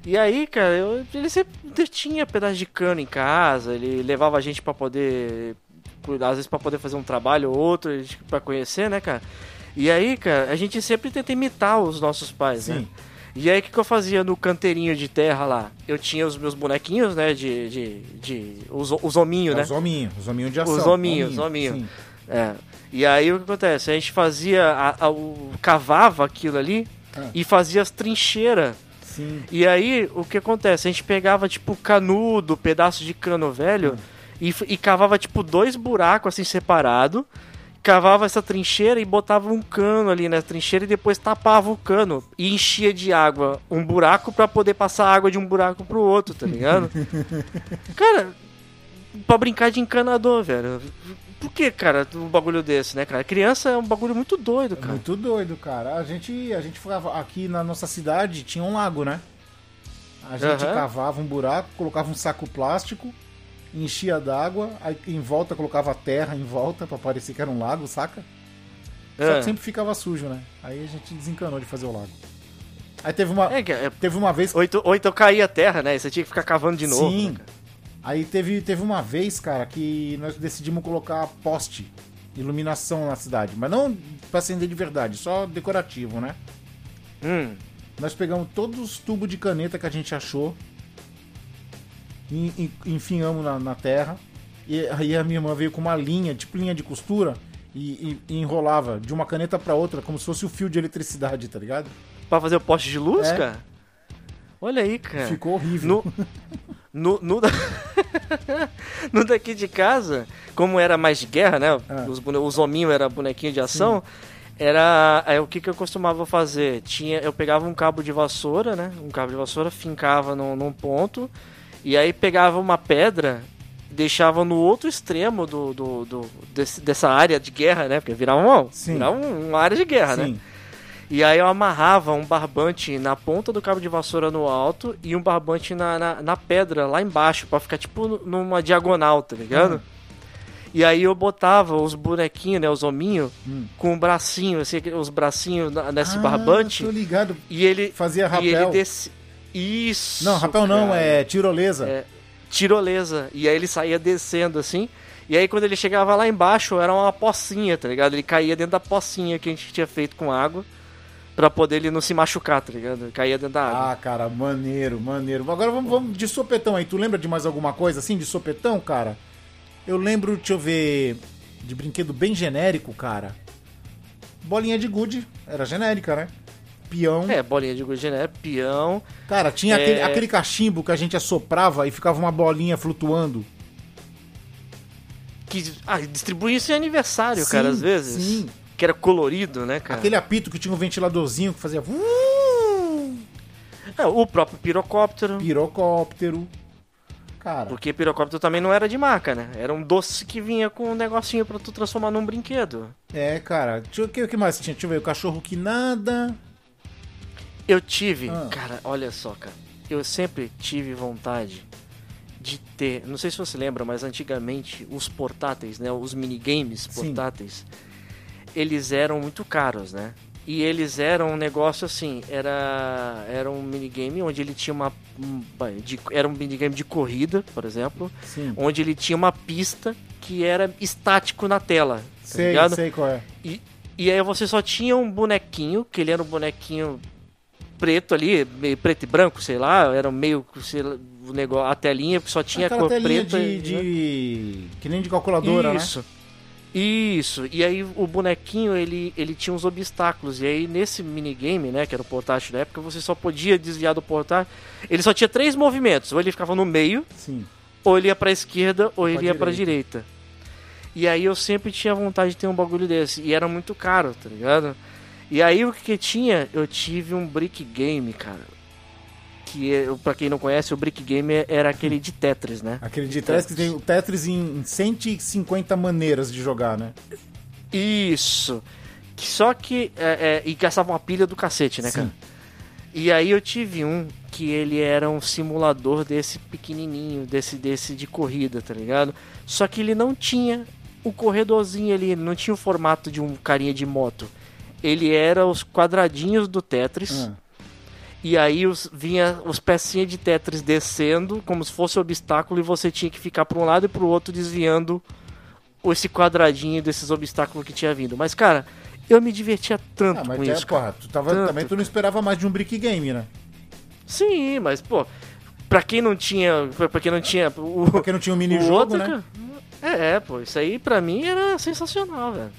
E aí, cara, eu, ele sempre tinha pedaço de cano em casa, ele levava a gente pra poder. Às vezes pra poder fazer um trabalho ou outro, a gente- pra conhecer, né, cara? E aí, cara, a gente sempre tenta imitar os nossos pais, né? E aí, o que, que eu fazia no canteirinho de terra lá? Eu tinha os meus bonequinhos, né? De. de, de os, os hominhos, né? Os hominhos, os hominhos de ação. Os hominhos, os hominho, hominhos. É. E aí, o que acontece? A gente fazia. A, a- o, cavava aquilo ali Ah. e fazia as trincheiras. Sim. E aí, o que acontece? A gente pegava, tipo, canudo, pedaço de cano velho, e, f- e cavava, tipo, dois buracos, assim, separado, cavava essa trincheira e botava um cano ali na trincheira e depois tapava o cano e enchia de água um buraco pra poder passar água de um buraco pro outro, tá ligado? [LAUGHS] cara, pra brincar de encanador, velho. Por que, cara, um bagulho desse, né, cara? Criança é um bagulho muito doido, cara. Muito doido, cara. A gente, a gente ficava aqui na nossa cidade, tinha um lago, né? A gente Aham. cavava um buraco, colocava um saco plástico, enchia d'água, aí em volta colocava terra em volta pra parecer que era um lago, saca? Só É. que sempre ficava sujo, né? Aí a gente desencanou de fazer o lago. Aí teve uma, É, é- teve uma vez ou, então, ou então caía a terra, né? E você tinha que ficar cavando de novo. Sim. né? Aí teve, teve uma vez, cara, que nós decidimos colocar poste, iluminação na cidade. Mas não pra acender de verdade, só decorativo, né? Hum. Nós pegamos todos os tubos de caneta que a gente achou, e, e- enfiamos na, na terra. E aí a minha irmã veio com uma linha, tipo linha de costura, e, e- enrolava de uma caneta pra outra, como se fosse o fio de eletricidade, tá ligado? Pra fazer o poste de luz, É. cara? Olha aí, cara. Ficou horrível. No, no, no, da- [LAUGHS] no daqui de casa, como era mais de guerra, né? Ah. Os, os hominhos era bonequinho de ação. Era. Aí, o que, que eu costumava fazer? Tinha, eu pegava um cabo de vassoura, né? Um cabo de vassoura, fincava num, num ponto. E aí pegava uma pedra, deixava no outro extremo do, do, do- desse- dessa área de guerra, né? Porque virava uma, virava um- uma área de guerra, né? Sim. E aí eu amarrava um barbante na ponta do cabo de vassoura no alto e um barbante na, na, na pedra lá embaixo, pra ficar tipo numa diagonal, tá ligado? Hum. E aí eu botava os bonequinhos, né, os hominhos, Hum. com o bracinho, assim, os bracinhos nesse Ah, barbante. Tô ligado. E ele. Fazia E ele rapel. Isso! Não, rapel não, cara. é tirolesa. É, tirolesa. E aí ele saía descendo assim. E aí quando ele chegava lá embaixo era uma pocinha, tá ligado? Ele caía dentro da pocinha que a gente tinha feito com água. Pra poder ele não se machucar, tá ligado? Caía dentro da água. Ah, cara, maneiro, maneiro. Agora vamos, vamos de sopetão aí. Tu lembra de mais alguma coisa assim de sopetão, cara? Eu lembro, deixa eu ver, de brinquedo bem genérico, cara. Bolinha de gude, era genérica, né? Peão. É, bolinha de gude, né? Peão. Cara, tinha É. aquele, aquele cachimbo que a gente assoprava e ficava uma bolinha flutuando. Que ah, distribuía isso em aniversário, Sim, cara, às vezes. sim. Que era colorido, né, cara? Aquele apito que tinha um ventiladorzinho que fazia É, o próprio pirocóptero. pirocóptero. Cara, Porque pirocóptero também não era de marca, né? Era um doce que vinha com um negocinho pra tu transformar num brinquedo. é, cara. O que, que mais tinha? Deixa eu ver. O cachorro que nada. Eu tive, Ah. cara, olha só, cara. Eu sempre tive vontade de ter. Não sei se você lembra, mas antigamente os portáteis, né? Os minigames Sim. portáteis, eles eram muito caros, né? E eles eram um negócio assim, era, era um minigame onde ele tinha uma. um- de- era um minigame de corrida, por exemplo, Sim. onde ele tinha uma pista que era estático na tela. Tá Sei, ligado? sei qual é. E, e aí você só tinha um bonequinho, que ele era um bonequinho preto ali, meio preto e branco, sei lá, era meio sei lá, o negócio, a telinha que só tinha Aquela cor preta. de, né? de- Que nem de calculadora, Isso. Isso. E aí o bonequinho, ele, ele tinha uns obstáculos. E aí nesse minigame, né, que era o portátil da época, você só podia desviar do portátil. Ele só tinha três movimentos. Ou ele ficava no meio, né? Sim. ou ele ia pra esquerda, ou ele pra ia pra direita. E aí eu sempre tinha vontade de ter um bagulho desse. E era muito caro, tá ligado? E aí o que tinha? Eu tive um brick game, cara. Que, é- pra quem não conhece, o brick game era aquele de Tetris, né? Aquele de Tetris que tem o Tetris em 150 maneiras de jogar, né? Isso. Que Só que. É, é, e gastava uma pilha do cacete, né, Sim. cara? E aí eu tive um que ele era um simulador desse pequenininho, desse, desse de corrida, tá ligado? Só que ele não tinha o corredorzinho ali, ele não tinha o formato de um carinha de moto. Ele era os quadradinhos do Tetris. Ah, E aí os, vinha os pecinhas de Tetris descendo, como se fosse um obstáculo, e você tinha que ficar para um lado e para o outro desviando esse quadradinho desses obstáculos que tinha vindo. Mas, cara, eu me divertia tanto Ah, mas com é, isso. porra, tu tava, Tanto, também tu não esperava mais de um brick game, né? Sim, mas, pô, pra quem não tinha. Pra quem não tinha. O, Porque não tinha um o mini-jogo, né? É, é, pô, isso aí pra mim era sensacional, velho.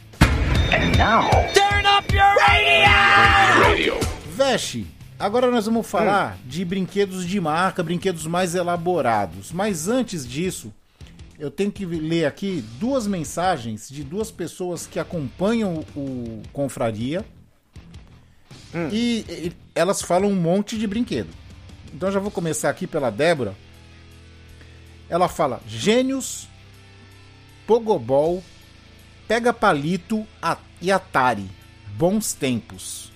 Veste, agora nós vamos falar de brinquedos de marca, brinquedos mais elaborados. Mas antes disso, eu tenho que ler aqui duas mensagens de duas pessoas que acompanham o Confraria. E, e elas falam um monte de brinquedo. Então já vou começar aqui pela Débora. Ela fala: Gênios, Pogobol, Pega Palito e Atari. Bons tempos.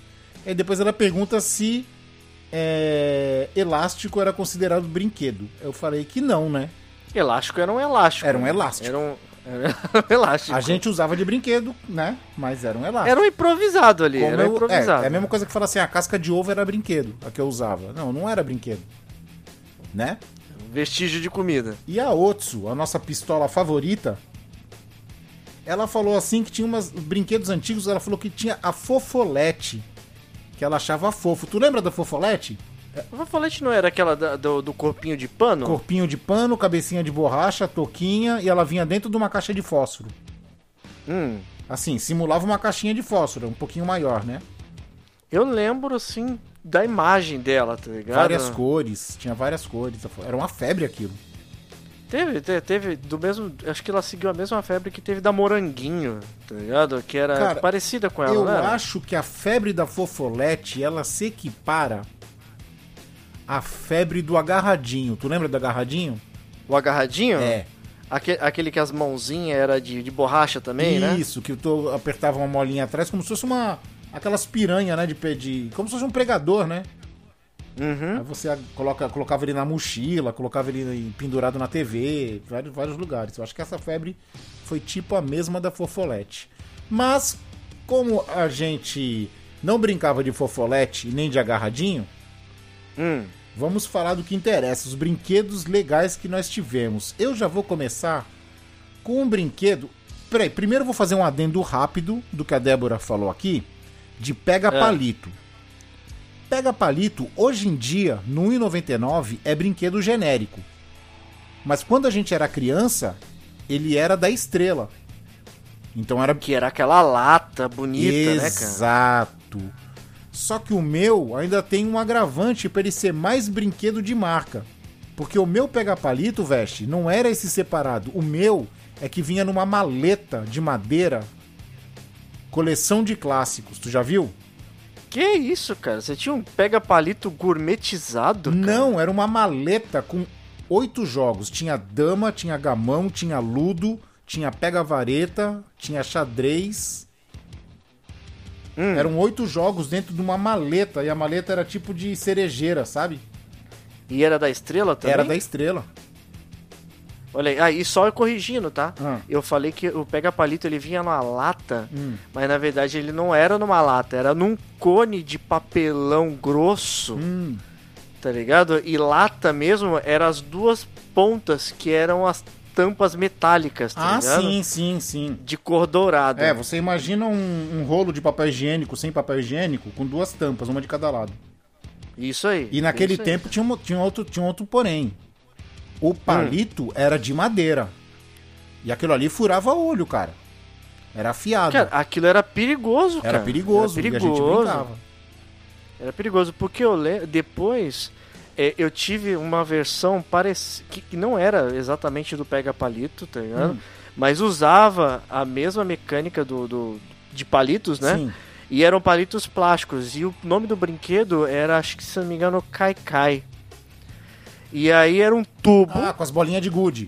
E depois ela pergunta se é, elástico era considerado brinquedo. Eu falei que não, né? Elástico era um elástico. Era um elástico. Era um, [LAUGHS] era um elástico. A gente usava de brinquedo, né? Mas era um elástico. Era um improvisado ali. Como era um eu- improvisado. é, é a mesma coisa que fala assim, a casca de ovo era brinquedo, a que eu usava. Não, não era brinquedo. Né? Vestígio de comida. E a Otsu, a nossa pistola favorita, ela falou assim que tinha umas brinquedos antigos, ela falou que tinha a fofolete, que ela achava fofo. Tu lembra da fofolete? O Vafolete não era aquela da- do, do corpinho de pano? Corpinho de pano, cabecinha de borracha, toquinha, e ela vinha dentro de uma caixa de fósforo. Hum. Assim, simulava uma caixinha de fósforo, um pouquinho maior, né? Eu lembro, assim, da imagem dela, tá ligado? Várias cores, tinha várias cores. Era uma febre aquilo. Teve, te- teve do mesmo. Acho que ela seguiu a mesma febre que teve da Moranguinho, tá ligado? Que era Cara, parecida com ela, Eu acho que a febre da fofolete, ela se equipara à febre do agarradinho. Tu lembra do agarradinho? O agarradinho? É. Aque- aquele que as mãozinhas era de, de borracha também, né? Isso, que tu apertava uma molinha atrás, como se fosse uma. Aquelas piranha, né? De, pe- de Como se fosse um pregador, né? Uhum. Aí você coloca, colocava ele na mochila, colocava ele pendurado na TV, vários, vários lugares. Eu acho que essa febre foi tipo a mesma da fofolete. Mas, como a gente não brincava de fofolete e nem de agarradinho, Hum. vamos falar do que interessa, os brinquedos legais que nós tivemos. Eu já vou começar com um brinquedo. Peraí, primeiro eu vou fazer um adendo rápido do que a Débora falou aqui, de pega palito. Pega palito, hoje em dia, no 1,99 é brinquedo genérico. Mas quando a gente era criança, ele era da estrela. Então era Que era aquela lata bonita, né, cara? Exato. Só que o meu ainda tem um agravante para ele ser mais brinquedo de marca. Porque o meu pega-palito, veste, não era esse separado. O meu é que vinha numa maleta de madeira. Coleção de clássicos. Tu já viu? Que isso, cara? Você tinha um pega-palito gourmetizado? cara? Não, era uma maleta com oito jogos. Tinha dama, tinha gamão, tinha ludo, tinha pega-vareta, tinha xadrez. Hum. Eram oito jogos dentro de uma maleta. E a maleta era tipo de cerejeira, sabe? E era da estrela também? Era da estrela. Olha aí, ah, e só corrigindo, tá? Ah. Eu falei que o pega-palito ele vinha numa lata, Hum. mas na verdade ele não era numa lata, era num cone de papelão grosso, Hum. tá ligado? E lata mesmo eram as duas pontas que eram as tampas metálicas, tá Ah, ligado? sim, sim, sim. De cor dourada. É, você imagina um, um rolo de papel higiênico sem papel higiênico com duas tampas, uma de cada lado. Isso aí. E naquele isso aí. tempo tinha, um- tinha, outro, tinha outro porém. O palito era de madeira. E aquilo ali furava olho, cara. Era afiado. Cara, aquilo era perigoso, cara. era perigoso, Era e a gente perigoso. brincava. Era perigoso, porque eu lembro. Depois é, eu tive uma versão parecida. Que não era exatamente do Pega Palito, tá ligado? Hum. Mas usava a mesma mecânica do, do- de palitos, né? Sim. E eram palitos plásticos. E o nome do brinquedo era, acho que se não me engano, Kai Kai. E aí era um tubo. Ah, com as bolinhas de gude.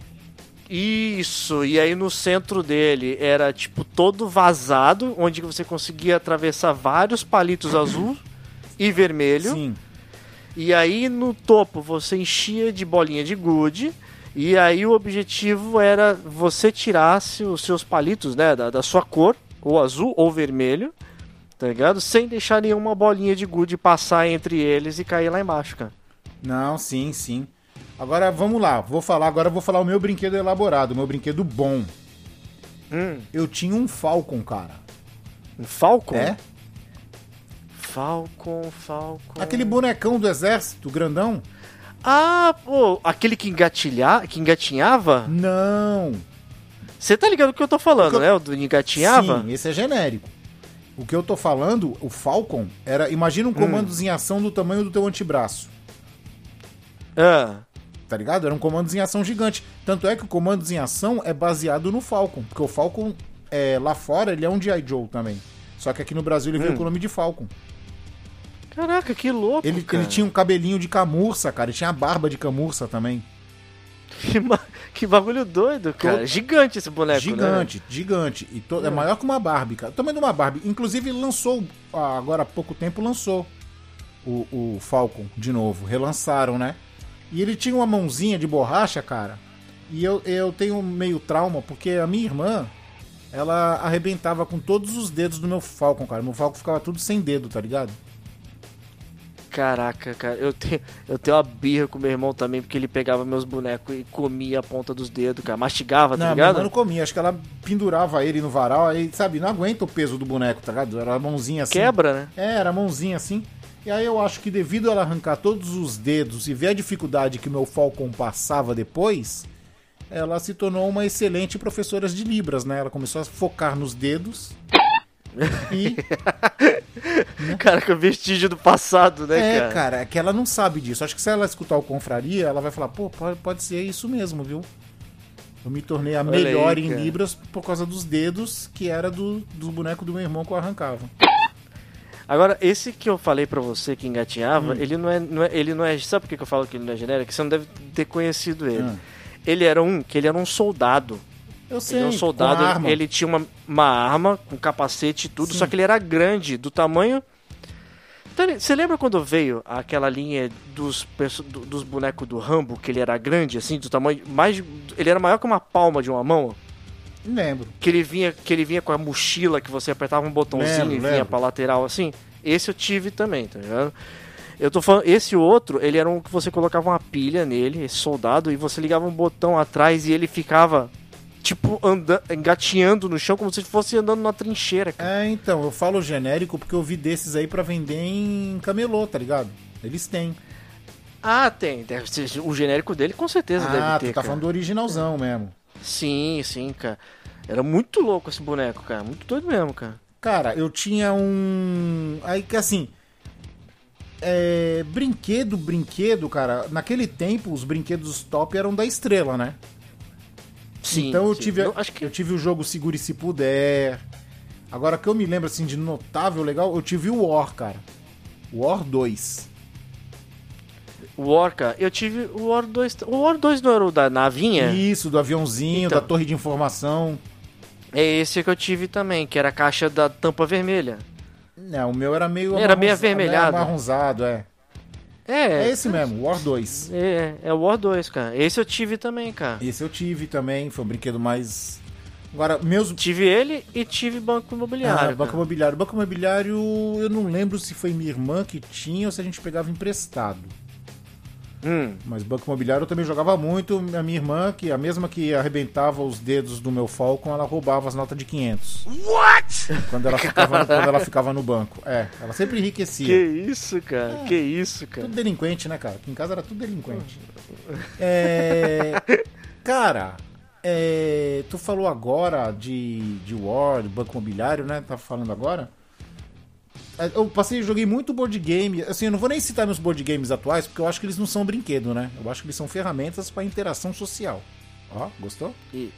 Isso, e aí no centro dele era tipo todo vazado, onde você conseguia atravessar vários palitos azul e vermelho. Sim. E aí no topo você enchia de bolinha de gude. E aí o objetivo era você tirasse os seus palitos, né, da, da sua cor, ou azul ou vermelho, tá ligado? Sem deixar nenhuma bolinha de gude passar entre eles e cair lá embaixo, cara. Não, sim, sim. Agora vamos lá, vou falar, agora eu vou falar o meu brinquedo elaborado, o meu brinquedo bom. Hum, Eu tinha um Falcon, cara. um Falcon? É? Falcon, Falcon. Aquele bonecão do exército, grandão? Ah, pô, aquele que, engatilha, que engatinhava? Não. Você tá ligado o que eu tô falando, eu- né? O do engatinhava? Sim, esse é genérico. O que eu tô falando, o Falcon, era. Imagina um Hum. comandos em ação do tamanho do teu antebraço. Ah, Tá ligado? Eram comandos em ação gigante. Tanto é que o comandos em ação é baseado no Falcon. Porque o Falcon, é, lá fora, ele é um G.I. Joe também. Só que aqui no Brasil ele veio Hum. com o nome de Falcon. Caraca, que louco, Ele, cara. ele tinha um cabelinho de camurça, cara. Ele tinha a barba de camurça também. Que, ma- que bagulho doido, cara. Todo- Gigante esse boneco, né? gigante, gigante. E to- é maior que uma Barbie, cara. Também de uma Barbie. Inclusive lançou, ah, agora há pouco tempo, lançou o, o Falcon de novo. Relançaram, né? E ele tinha uma mãozinha de borracha, cara. E eu, eu tenho meio trauma, porque a minha irmã, ela arrebentava com todos os dedos do meu Falcon, cara. Meu Falcon ficava tudo sem dedo, tá ligado? Caraca, cara, eu tenho, eu tenho uma birra com meu irmão também, porque ele pegava meus bonecos e comia a ponta dos dedos, cara. Mastigava, tá não, minha ligado? irmã não comia. Acho que ela pendurava ele no varal, aí, sabe, não aguenta o peso do boneco, tá ligado? Era a mãozinha assim. Quebra, né? É, era a mãozinha assim. E aí eu acho que devido a ela arrancar todos os dedos e ver a dificuldade que meu Falcon passava depois, ela se tornou uma excelente professora de Libras, né? Ela começou a focar nos dedos. E [LAUGHS] Caraca, vestígio do passado, né, é, cara? cara, é que ela não sabe disso. Acho que se ela escutar o Confraria, ela vai falar, pô, pode, pode ser isso mesmo, viu? Eu me tornei a Olha melhor aí, em cara. Libras por causa dos dedos, que era do, do boneco do meu irmão que eu arrancava. Agora, esse que eu falei pra você que engatinhava, Hum. ele não é, não é- ele não é, sabe por que eu falo que ele não é genérico? Você não deve ter conhecido ele. Hum. Ele era um, que ele era um soldado. Eu sei, ele é um soldado, ele tinha uma, uma arma com capacete e tudo, Sim. só que ele era grande, do tamanho. Então, Você lembra quando veio aquela linha dos, dos bonecos do Rambo, que ele era grande, assim, do tamanho. mais Ele era maior que uma palma de uma mão? Lembro. Que ele vinha, que ele vinha com a mochila que você apertava um botãozinho Lembro, e vinha lembro. pra lateral assim. Esse eu tive também, tá ligado? Eu tô falando, esse outro, ele era um que você colocava uma pilha nele, esse soldado, e você ligava um botão atrás e ele ficava, tipo, anda, engatinhando no chão como se fosse andando na trincheira, cara. É, então, eu falo genérico porque eu vi desses aí pra vender em camelô, tá ligado? Eles têm. Ah, tem. Deve ser, o genérico dele com certeza ah, deve ter. tu tá cara. falando do originalzão mesmo. Sim, sim, cara. Era muito louco esse boneco, cara. Muito doido mesmo, cara. Cara, eu tinha um. Aí que assim. É, brinquedo, brinquedo, cara. Naquele tempo, os brinquedos top eram da estrela, né? Sim. então eu sim. tive, Não, acho que eu tive o jogo Segure Se Puder. Agora que eu me lembro assim de notável legal, eu tive o War, cara. War 2. O War, cara, eu tive o War 2. O War 2 não era o da navinha? Isso, do aviãozinho, Então. da torre de informação. É esse que eu tive também, que era a caixa da tampa vermelha. Não, o meu era meio Era meio amarronza- avermelhado. meio Amarronzado, é. É, É esse mesmo, War 2. É, é o War 2, cara. Esse eu tive também, cara. Esse eu tive também, foi um brinquedo mais. Agora, meus. Tive ele e tive Banco Imobiliário. Ah, Banco. Imobiliário. Banco Imobiliário, eu não lembro se foi minha irmã que tinha ou se a gente pegava emprestado. Hum, Mas Banco Imobiliário eu também jogava muito. A minha irmã, que a mesma que arrebentava os dedos do meu Falcon, ela roubava as notas de 500. What? Quando ela ficava, no, quando ela ficava no banco. É, ela sempre enriquecia. que isso, cara. Que isso, cara. Tudo delinquente, né, cara? Aqui em casa era tudo delinquente. [LAUGHS] É, cara, é, tu falou agora de, de War, de Banco Imobiliário, né? Tá falando agora. É, Eu passei, joguei muito board game. Assim, eu não vou nem citar meus board games atuais, porque eu acho que eles não são brinquedo, né? Eu acho que eles são ferramentas para interação social. Ó, gostou? E,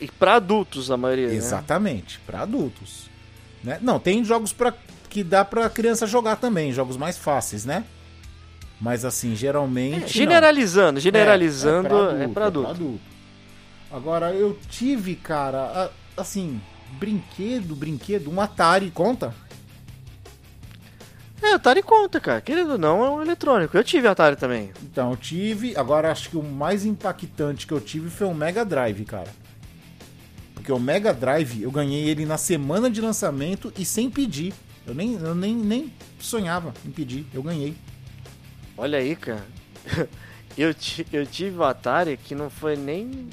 e pra adultos, a maioria. né? Exatamente, para adultos. Né? Não, tem jogos pra, que dá pra criança jogar também, jogos mais fáceis, né? Mas assim, geralmente. É, não. generalizando, generalizando, É, é pra adulto. adulto. Agora, eu tive, cara, assim, brinquedo, brinquedo, um Atari, conta? É, Atari conta, cara. Querendo ou não, é um eletrônico. Eu tive Atari também. Então, eu tive. Agora, acho que o mais impactante que eu tive foi o Mega Drive, cara. Porque o Mega Drive, eu ganhei ele na semana de lançamento e sem pedir. Eu nem, eu nem, nem sonhava em pedir, eu ganhei. Olha aí, cara. [LAUGHS] Eu, eu tive o Atari que não foi nem.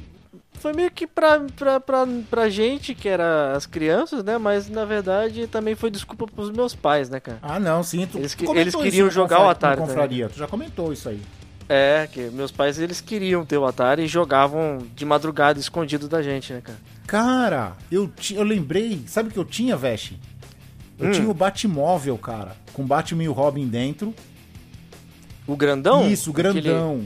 Foi meio que pra, pra, pra, pra gente, que era as crianças, né? Mas na verdade também foi desculpa pros meus pais, né, cara? Ah, não, sim. Tu Eles comentou eles queriam jogar o Atari Confraria. Tu já comentou isso aí. É, que meus pais eles queriam ter o Atari e jogavam de madrugada escondido da gente, né, cara? Cara, eu, ti- eu lembrei, sabe o que eu tinha, Veste? Eu Hum. tinha o Batmóvel, cara, com Batman e o Robin dentro. O grandão? Isso, o Aquele- grandão.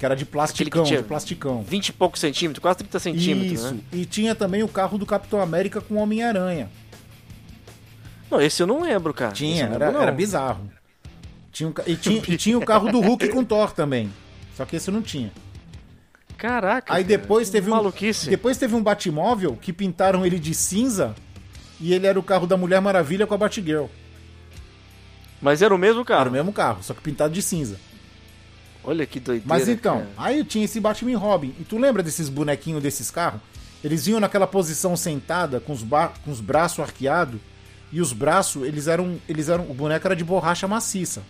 Que era de plasticão, de plasticão. 20 e poucos centímetros, quase 30 centímetros, Isso. né? E tinha também o carro do Capitão América com Homem-Aranha. Não, esse eu não lembro, cara. Tinha, era, lembro, era bizarro. Tinha, um e, [LAUGHS] tinha, e tinha o carro do Hulk com Thor também. Só que esse não tinha. Caraca. Aí cara, depois que teve um. Maluquice. Depois teve um Batmóvel que pintaram ele de cinza e ele era o carro da Mulher Maravilha com a Batgirl. Mas era o mesmo Era carro. o mesmo carro, só que pintado de cinza. Olha que doideira. Mas então, cara. aí eu tinha esse Batman e Robin. E tu lembra desses bonequinhos desses carros? Eles vinham naquela posição sentada, com os, com os braços arqueados. E os braços, eles eram. Eles eram. O boneco era de borracha maciça.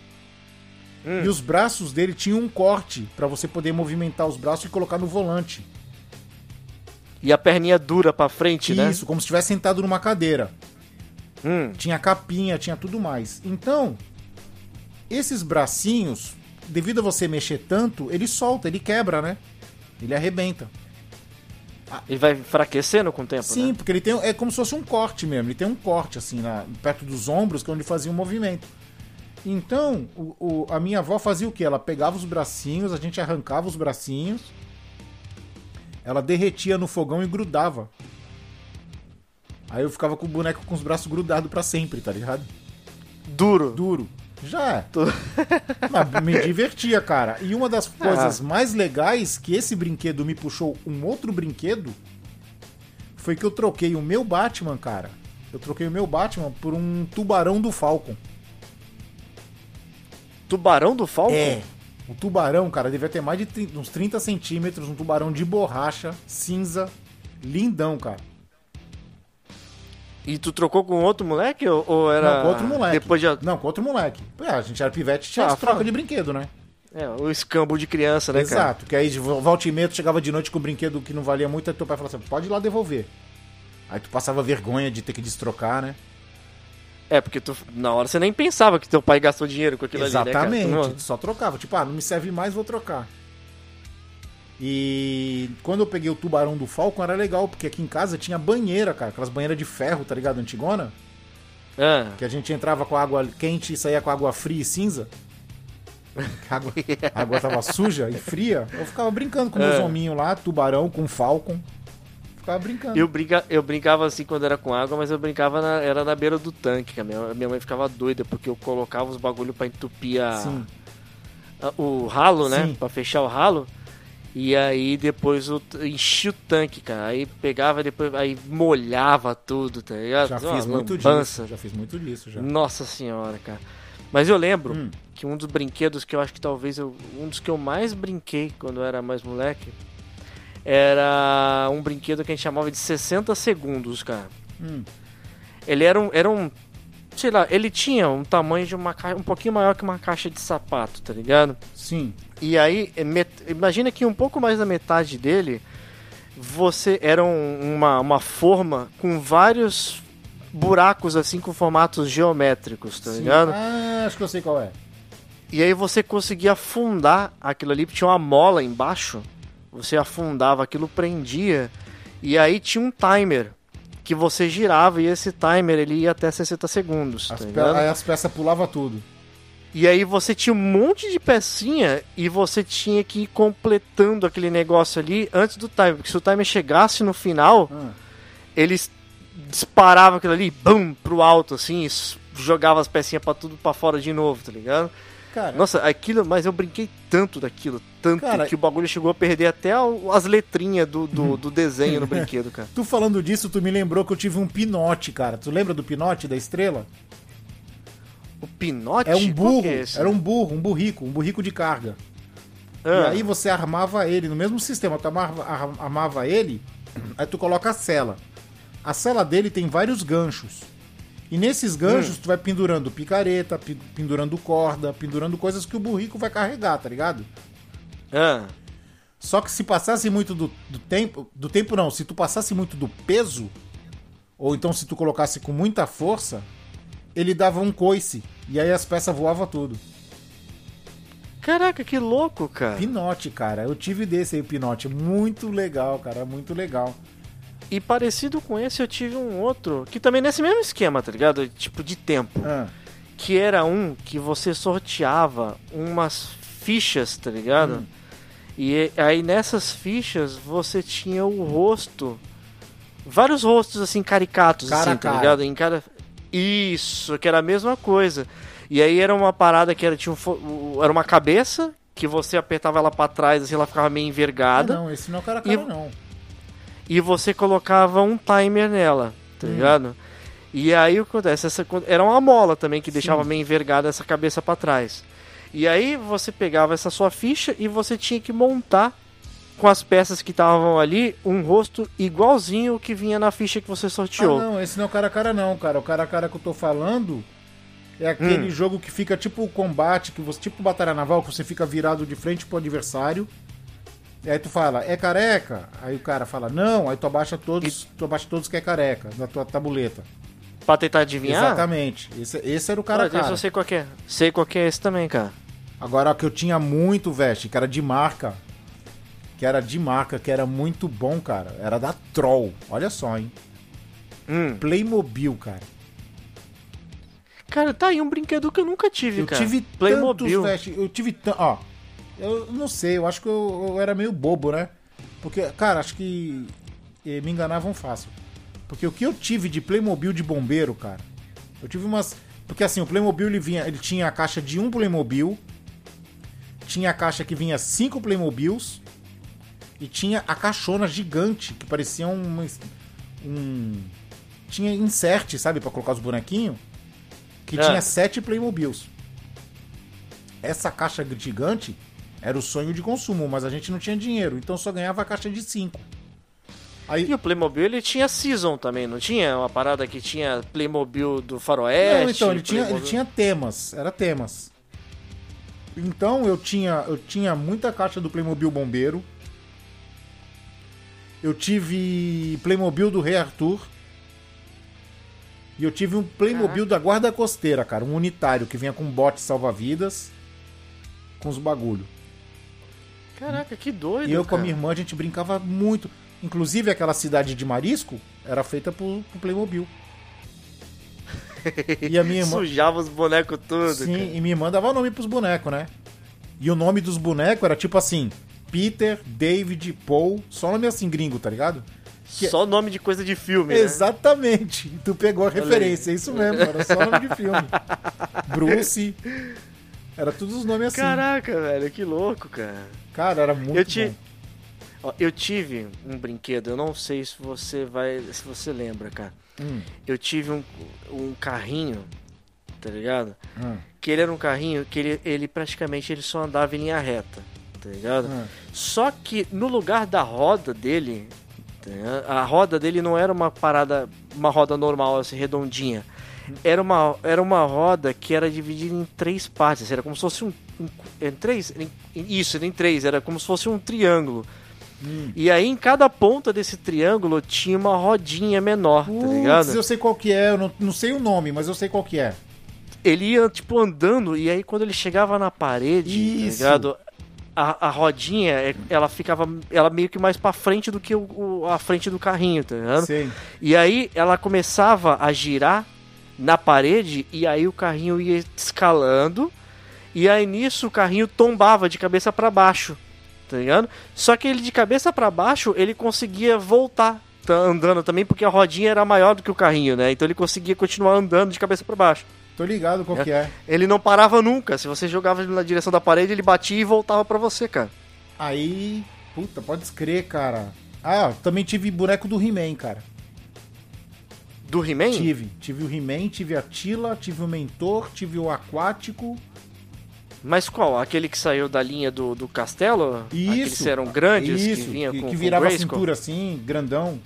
Hum. E os braços dele tinham um corte pra você poder movimentar os braços e colocar no volante. E a perninha dura pra frente, né? Isso, como se estivesse sentado numa cadeira. Hum. Tinha capinha, tinha tudo mais. Então, esses bracinhos, devido a você mexer tanto, ele solta, ele quebra, né? Ele arrebenta. Ele vai enfraquecendo com o tempo, Sim, né? porque ele tem. É como se fosse um corte mesmo. Ele tem um corte, assim, na, perto dos ombros, que é onde fazia o movimento. Então, o, o- a minha avó fazia o quê? Ela pegava os bracinhos, a gente arrancava os bracinhos, ela derretia no fogão e grudava. Aí eu ficava com o boneco com os braços grudados pra sempre, tá ligado? Duro. Duro. Já é. [LAUGHS] Mas me divertia, cara. E uma das Ah. coisas mais legais que esse brinquedo me puxou um outro brinquedo foi que eu troquei o meu Batman, cara. Eu troquei o meu Batman por um tubarão do Falcon. Tubarão do Falcon? É. O tubarão, cara, devia ter mais de tri- uns 30 centímetros, um tubarão de borracha, cinza, lindão, cara. E tu trocou com outro moleque ou, ou era. Não, com outro moleque. Depois de. Não, com outro moleque. É, a gente era pivete, tinha Ah, fala. de brinquedo, né? É, o escambo de criança, né, cara? Exato, que aí de volta e meia tu chegava de noite com um brinquedo que não valia muito, aí teu pai falava assim, pode ir lá devolver. Aí tu passava vergonha de ter que destrocar, né? É, porque tu, na hora você nem pensava que teu pai gastou dinheiro com aquilo Exatamente, ali, né, cara? Tu tu só trocava. Tipo, ah, não me serve mais, vou trocar. E quando eu peguei o tubarão do Falcon era legal, porque aqui em casa tinha banheira, cara, aquelas banheiras de ferro, tá ligado? Antigona, Ah, que a gente entrava com água quente e saía com água fria e cinza. [LAUGHS] A água, a água tava suja e fria. Eu ficava brincando com meus É. hominhos lá, tubarão com Falcon. Ficava brincando. eu, brinca, eu brincava assim quando era com água, mas eu brincava na, era na beira do tanque, que a minha, minha mãe ficava doida, porque eu colocava os bagulho pra entupir a, a- o ralo, né? Pra fechar o ralo. E aí depois eu enchia o tanque, cara. Aí pegava, depois aí molhava tudo, tá ligado? Já fiz muito lambança. disso. Já fiz muito disso já. Nossa senhora, cara. Mas eu lembro Hum. que um dos brinquedos que eu acho que talvez eu, um dos que eu mais brinquei quando eu era mais moleque era um brinquedo que a gente chamava de 60 segundos, cara. Hum. Ele era um, era um sei lá, ele tinha um tamanho de uma caixa, um pouquinho maior que uma caixa de sapato, tá ligado? Sim. E aí, é imagina que um pouco mais da metade dele, você era um- uma, uma forma com vários buracos assim com formatos geométricos, tá Sim. ligado? Ah, acho que eu sei qual é. E aí você conseguia afundar aquilo ali, tinha uma mola embaixo, você afundava aquilo, prendia, e aí tinha um timer que você girava e esse timer ele ia até 60 segundos, As, tá pe- ligado? aí as peças pulavam tudo. E aí você tinha um monte de pecinha e você tinha que ir completando aquele negócio ali antes do timer. Porque se o timer chegasse no final, Ah. eles disparavam aquilo ali, bum, pro alto, assim, e jogava as pecinhas pra tudo pra fora de novo, tá ligado? Cara, Nossa, aquilo, mas eu brinquei tanto daquilo, tanto Cara, que o bagulho chegou a perder até as letrinhas do, do, do desenho no [LAUGHS] brinquedo, cara. tu falando disso, tu me lembrou que eu tive um pinote, cara. Tu lembra do pinote da estrela? O Pinote? É um burro. é? Era um burro, um burrico, um burrico de carga. E Ah, aí você armava ele no mesmo sistema. Tu amarva- ar- armava ele, aí tu coloca a cela. A cela dele tem vários ganchos. E nesses ganchos tu vai pendurando picareta, pi- pendurando corda, pendurando coisas que o burrico vai carregar, tá ligado? ah, Só que se passasse muito do, do tempo. Do tempo não, se tu passasse muito do peso, ou então se tu colocasse com muita força, ele dava um coice. E aí as peças voavam tudo. Caraca, que louco, cara. Pinote, cara. Eu tive desse aí, Pinote. Muito legal, cara. Muito legal. E parecido com esse, eu tive um outro, que também nesse mesmo esquema, tá ligado? Tipo de tempo. Ah, Que era um que você sorteava umas fichas, tá ligado? Hum. E aí nessas fichas você tinha o rosto. Vários rostos assim caricatos, Cara assim, tá cara. ligado? Em cada. Isso, que era a mesma coisa. E aí era uma parada que era, tinha um era uma cabeça, que você apertava ela pra trás, assim, ela ficava meio Ah, envergada. não, esse não é o cara cara, E- não. E você colocava um timer nela, tá Hum. ligado? E aí o que acontece? Essa, era uma mola também que deixava Sim. meio envergada essa cabeça pra trás. E aí você pegava essa sua ficha e você tinha que montar com as peças que estavam ali um rosto igualzinho o que vinha na ficha que você Ah, sorteou. não, esse não é o cara a cara, não, cara. O cara a cara que eu tô falando é aquele Hum. jogo que fica tipo o combate, que você, tipo batalha naval, que você fica virado de frente pro adversário. E aí tu fala, é careca? Aí o cara fala, não, aí tu abaixa todos, tu abaixa todos que é careca, na tua tabuleta. Pra tentar adivinhar? Exatamente. Esse, esse era o cara Cara, a cara. eu sei qual é. Sei qual que é esse também, cara. Agora, o que eu tinha muito, veste, que era de marca. Que era de marca, que era muito bom, cara. Era da Troll. Olha só, hein? Hum. Playmobil, cara. Cara, tá aí um brinquedo que eu nunca tive, Eu cara. tive Playmobil. tantos, veste. Eu tive tan... Ó, eu não sei, eu acho que eu, eu era meio bobo, né? Porque, cara, acho que eh, me enganavam fácil. Porque o que eu tive de Playmobil de bombeiro, cara, eu tive umas. Porque assim, o Playmobil ele vinha, ele tinha a caixa de um Playmobil, tinha a caixa que vinha cinco Playmobils e tinha a caixona gigante que parecia um, um tinha insert, sabe, Pra colocar os bonequinhos, que Ah. tinha sete Playmobils. Essa caixa gigante era o sonho de consumo, mas a gente não tinha dinheiro, então só ganhava a caixa de cinco. Aí, E o Playmobil ele tinha Season também, não tinha? Uma parada que tinha Playmobil do Faroeste. Não, então, ele tinha, ele tinha temas, era temas. Então eu tinha, eu tinha muita caixa do Playmobil Bombeiro. Eu tive Playmobil do Rei Arthur. E eu tive um Playmobil da Guarda Costeira, cara, um unitário que vinha com bote salva-vidas, com os bagulho. Caraca, que doido. E eu com a cara. minha irmã a gente brincava muito. Inclusive aquela cidade de Marisco era feita pro, pro Playmobil. E a minha irmã. [LAUGHS] Sujava os bonecos tudo. Sim, cara. e minha irmã dava nome pros bonecos, né? E o nome dos bonecos era tipo assim: Peter, David, Paul, só nome assim gringo, tá ligado? que- Só nome de coisa de filme, né? Exatamente. Tu pegou a referência, é isso mesmo, era só nome de filme. [LAUGHS] Bruce. Era todos os nomes assim. Caraca, velho, que louco, cara. Cara, era muito Eu te- bom. Ó, eu tive um brinquedo, eu não sei se você vai. se você lembra, cara. Hum, Eu tive um, um carrinho, tá ligado? hum, Que ele era um carrinho que ele, ele praticamente ele só andava em linha reta, tá ligado? hum. Só que no lugar da roda dele, tá a roda dele não era uma parada, uma roda normal, assim, redondinha. Era uma, era uma roda que era dividida em três partes. Era como se fosse um. um em três? Em- isso, era em três. Era como se fosse um triângulo. E aí em cada ponta desse triângulo tinha uma rodinha menor, tá Putz, ligado? eu sei qual que é, eu não, não sei o nome, mas eu sei qual que é. ele ia, tipo, andando, e aí quando ele chegava na parede, Isso. tá ligado? A, a rodinha, é- ela ficava ela meio que mais pra frente do que o, o- a frente do carrinho, tá ligado? Sei. E aí ela começava a girar na parede, e aí o carrinho ia escalando, e aí nisso o carrinho tombava de cabeça pra baixo, tá ligado? Só que ele de cabeça pra baixo, ele conseguia voltar tá andando também, porque a rodinha era maior do que o carrinho, né? Então ele conseguia continuar andando de cabeça pra baixo. Tô ligado qual que é. Ele não parava nunca. Se você jogava na direção da parede, ele batia e voltava pra você, cara. Aí, puta, pode escrever, cara. Ah, também tive boneco do He-Man, cara. Do He-Man? Tive. Tive o He-Man, tive a Tila, tive o Mentor, tive o Aquático. Mas qual? Aquele que saiu da linha do, do castelo? Aqueles Isso. que eram grandes, Isso, que vinha que, com que com virava Grayskull? cintura assim, grandão.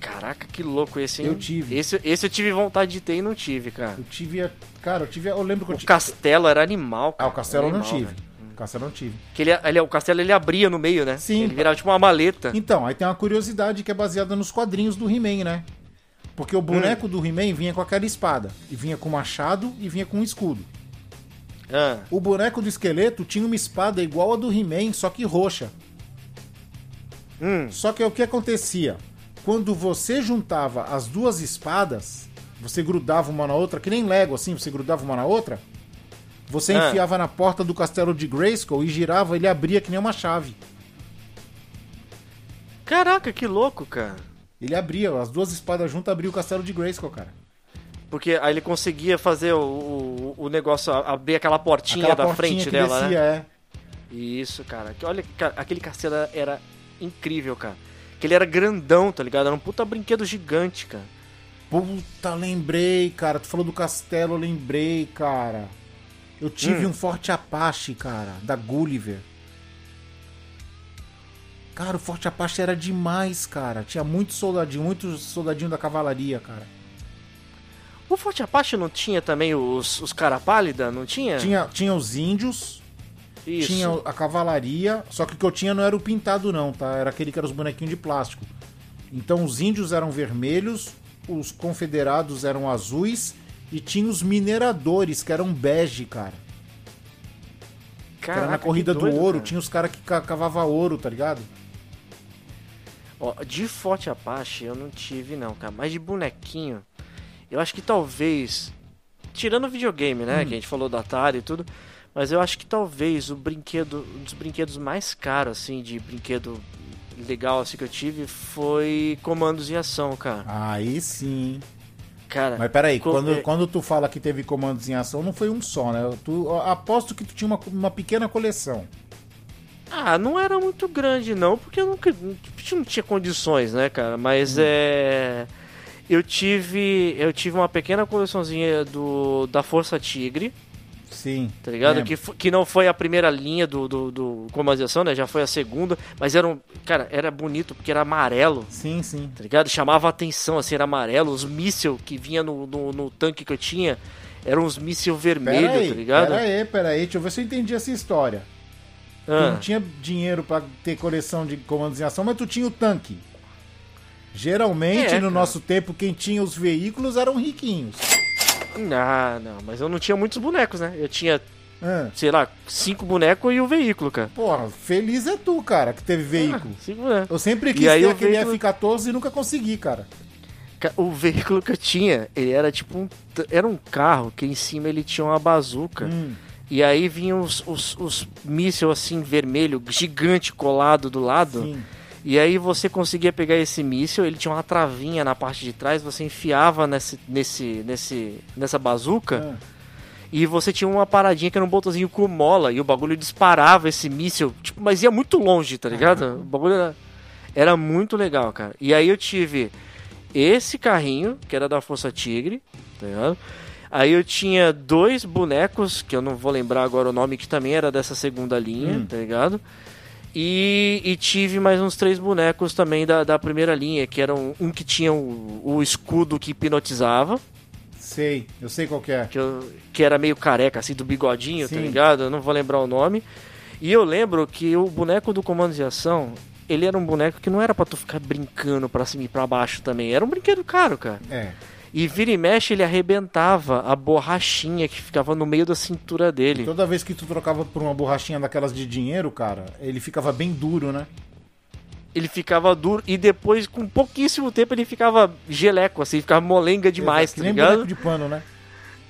Caraca, que louco esse, hein? Eu tive. Esse, esse eu tive vontade de ter e não tive, cara. Eu tive, a- cara, eu tive, eu lembro que eu O tive. castelo era animal, Ah, cara. o Castelo eu não tive. velho. O Castelo eu não tive. Que ele, ele, o castelo ele abria no meio, né? Sim. Ele virava tipo uma maleta. Então, aí tem uma curiosidade que é baseada nos quadrinhos do He-Man, né? Porque o Hum. boneco do He-Man vinha com aquela espada. E vinha com machado e vinha com um escudo. Ah, O boneco do esqueleto tinha uma espada igual a do He-Man, só que roxa. hum, Só que o que acontecia? Quando você juntava as duas espadas, você grudava uma na outra, que nem Lego assim, você grudava uma na outra. Você Ah. enfiava na porta do castelo de Grayskull e girava, ele abria que nem uma chave. Caraca, que louco, cara. Ele abria, as duas espadas juntas abriam o castelo de Grayskull, cara. Porque aí ele conseguia fazer o, o, o negócio, abrir aquela portinha Aquela da portinha frente dela, descia, né? é. Isso, cara. Olha, cara, aquele castelo era incrível, cara. Que ele era grandão, tá ligado? Era um puta brinquedo gigante, cara. Puta, lembrei, cara. Tu falou do castelo, eu lembrei, cara. Eu tive Hum. um Forte Apache, cara, da Gulliver. Cara, o Forte Apache era demais, cara. Tinha muitos soldadinhos, muitos soldadinhos da cavalaria, cara. O Forte Apache não tinha também os, os cara pálida? Não tinha? Tinha, tinha os índios, Isso. tinha a cavalaria, só que o que eu tinha não era o pintado, não, tá? Era aquele que era os bonequinhos de plástico. Então os índios eram vermelhos, os confederados eram azuis e tinha os mineradores, que eram bege, cara. Que era na Caraca, corrida que do doido, ouro, cara. tinha os caras que ca- cavava ouro, tá ligado? Ó, de Forte Apache eu não tive não, cara. Mas de bonequinho, eu acho que talvez. Tirando o videogame, né? Hum. Que a gente falou do Atari e tudo. Mas eu acho que talvez o brinquedo. Um dos brinquedos mais caros, assim, de brinquedo legal assim que eu tive foi comandos em ação, cara. Aí sim. Cara. Mas peraí, co- quando, é, quando tu fala que teve comandos em ação, não foi um só, né? Tu, aposto que tu tinha uma, uma pequena coleção. Ah, não era muito grande não, porque eu nunca não tinha condições, né, cara? Hum. Mas é eu tive eu tive uma pequena coleçãozinha do da Força Tigre, Sim. tá ligado? Que, que não foi a primeira linha do, do, do Comandos de Ação, né? Já foi a segunda, mas era um, cara, era bonito porque era amarelo, Sim, sim. tá ligado? Chamava a atenção, assim, era amarelo. Os míssil que vinha no, no, no tanque que eu tinha eram uns míssil vermelho, Pera aí, tá ligado? pera aí, pera aí. Deixa eu ver se eu entendi essa história. Tu Ah. não tinha dinheiro pra ter coleção de comandos em ação, mas tu tinha o tanque. Geralmente, É, no nosso tempo, quem tinha os veículos eram riquinhos. Ah, não, mas eu não tinha muitos bonecos, né? Eu tinha Ah, sei lá, cinco bonecos e o veículo, cara. porra, feliz é tu, cara, que teve veículo. Ah, cinco bonecos. Eu sempre E quis aí ter aquele veículo- F-14 e nunca consegui, cara. Ca- O veículo que eu tinha, ele era tipo um. Era um carro que em cima ele tinha uma bazuca. Hum, E aí vinham os, os, os mísseis assim, vermelho, gigante colado do lado. sim. E aí você conseguia pegar esse míssil, ele tinha uma travinha na parte de trás, você enfiava nesse, nesse, nesse, nessa bazuca. Ah, E você tinha uma paradinha que era um botãozinho com mola e o bagulho disparava esse míssil, tipo, mas ia muito longe, tá ligado? O bagulho era, era muito legal, cara. E aí eu tive esse carrinho, que era da Força Tigre, tá ligado? Aí eu tinha dois bonecos, que eu não vou lembrar agora o nome, que também era dessa segunda linha, Hum. tá ligado? E, e tive mais uns três bonecos também da, da primeira linha, que eram um que tinha o, o escudo que hipnotizava, sei, eu sei qual que é. que, eu- que era meio careca, assim, do bigodinho, tá Sim. ligado? Eu não vou lembrar o nome. E eu lembro que o boneco do Comando de Ação, ele era um boneco que não era pra tu ficar brincando pra cima e pra baixo também. Era um brinquedo caro, cara. É. E vira e mexe, ele arrebentava a borrachinha que ficava no meio da cintura dele. Toda vez que tu trocava por uma borrachinha daquelas de dinheiro, cara, ele ficava bem duro, né? Ele ficava duro e depois, com pouquíssimo tempo, ele ficava geleco, assim, ficava molenga demais, que tá nem ligado? boneco de pano, né?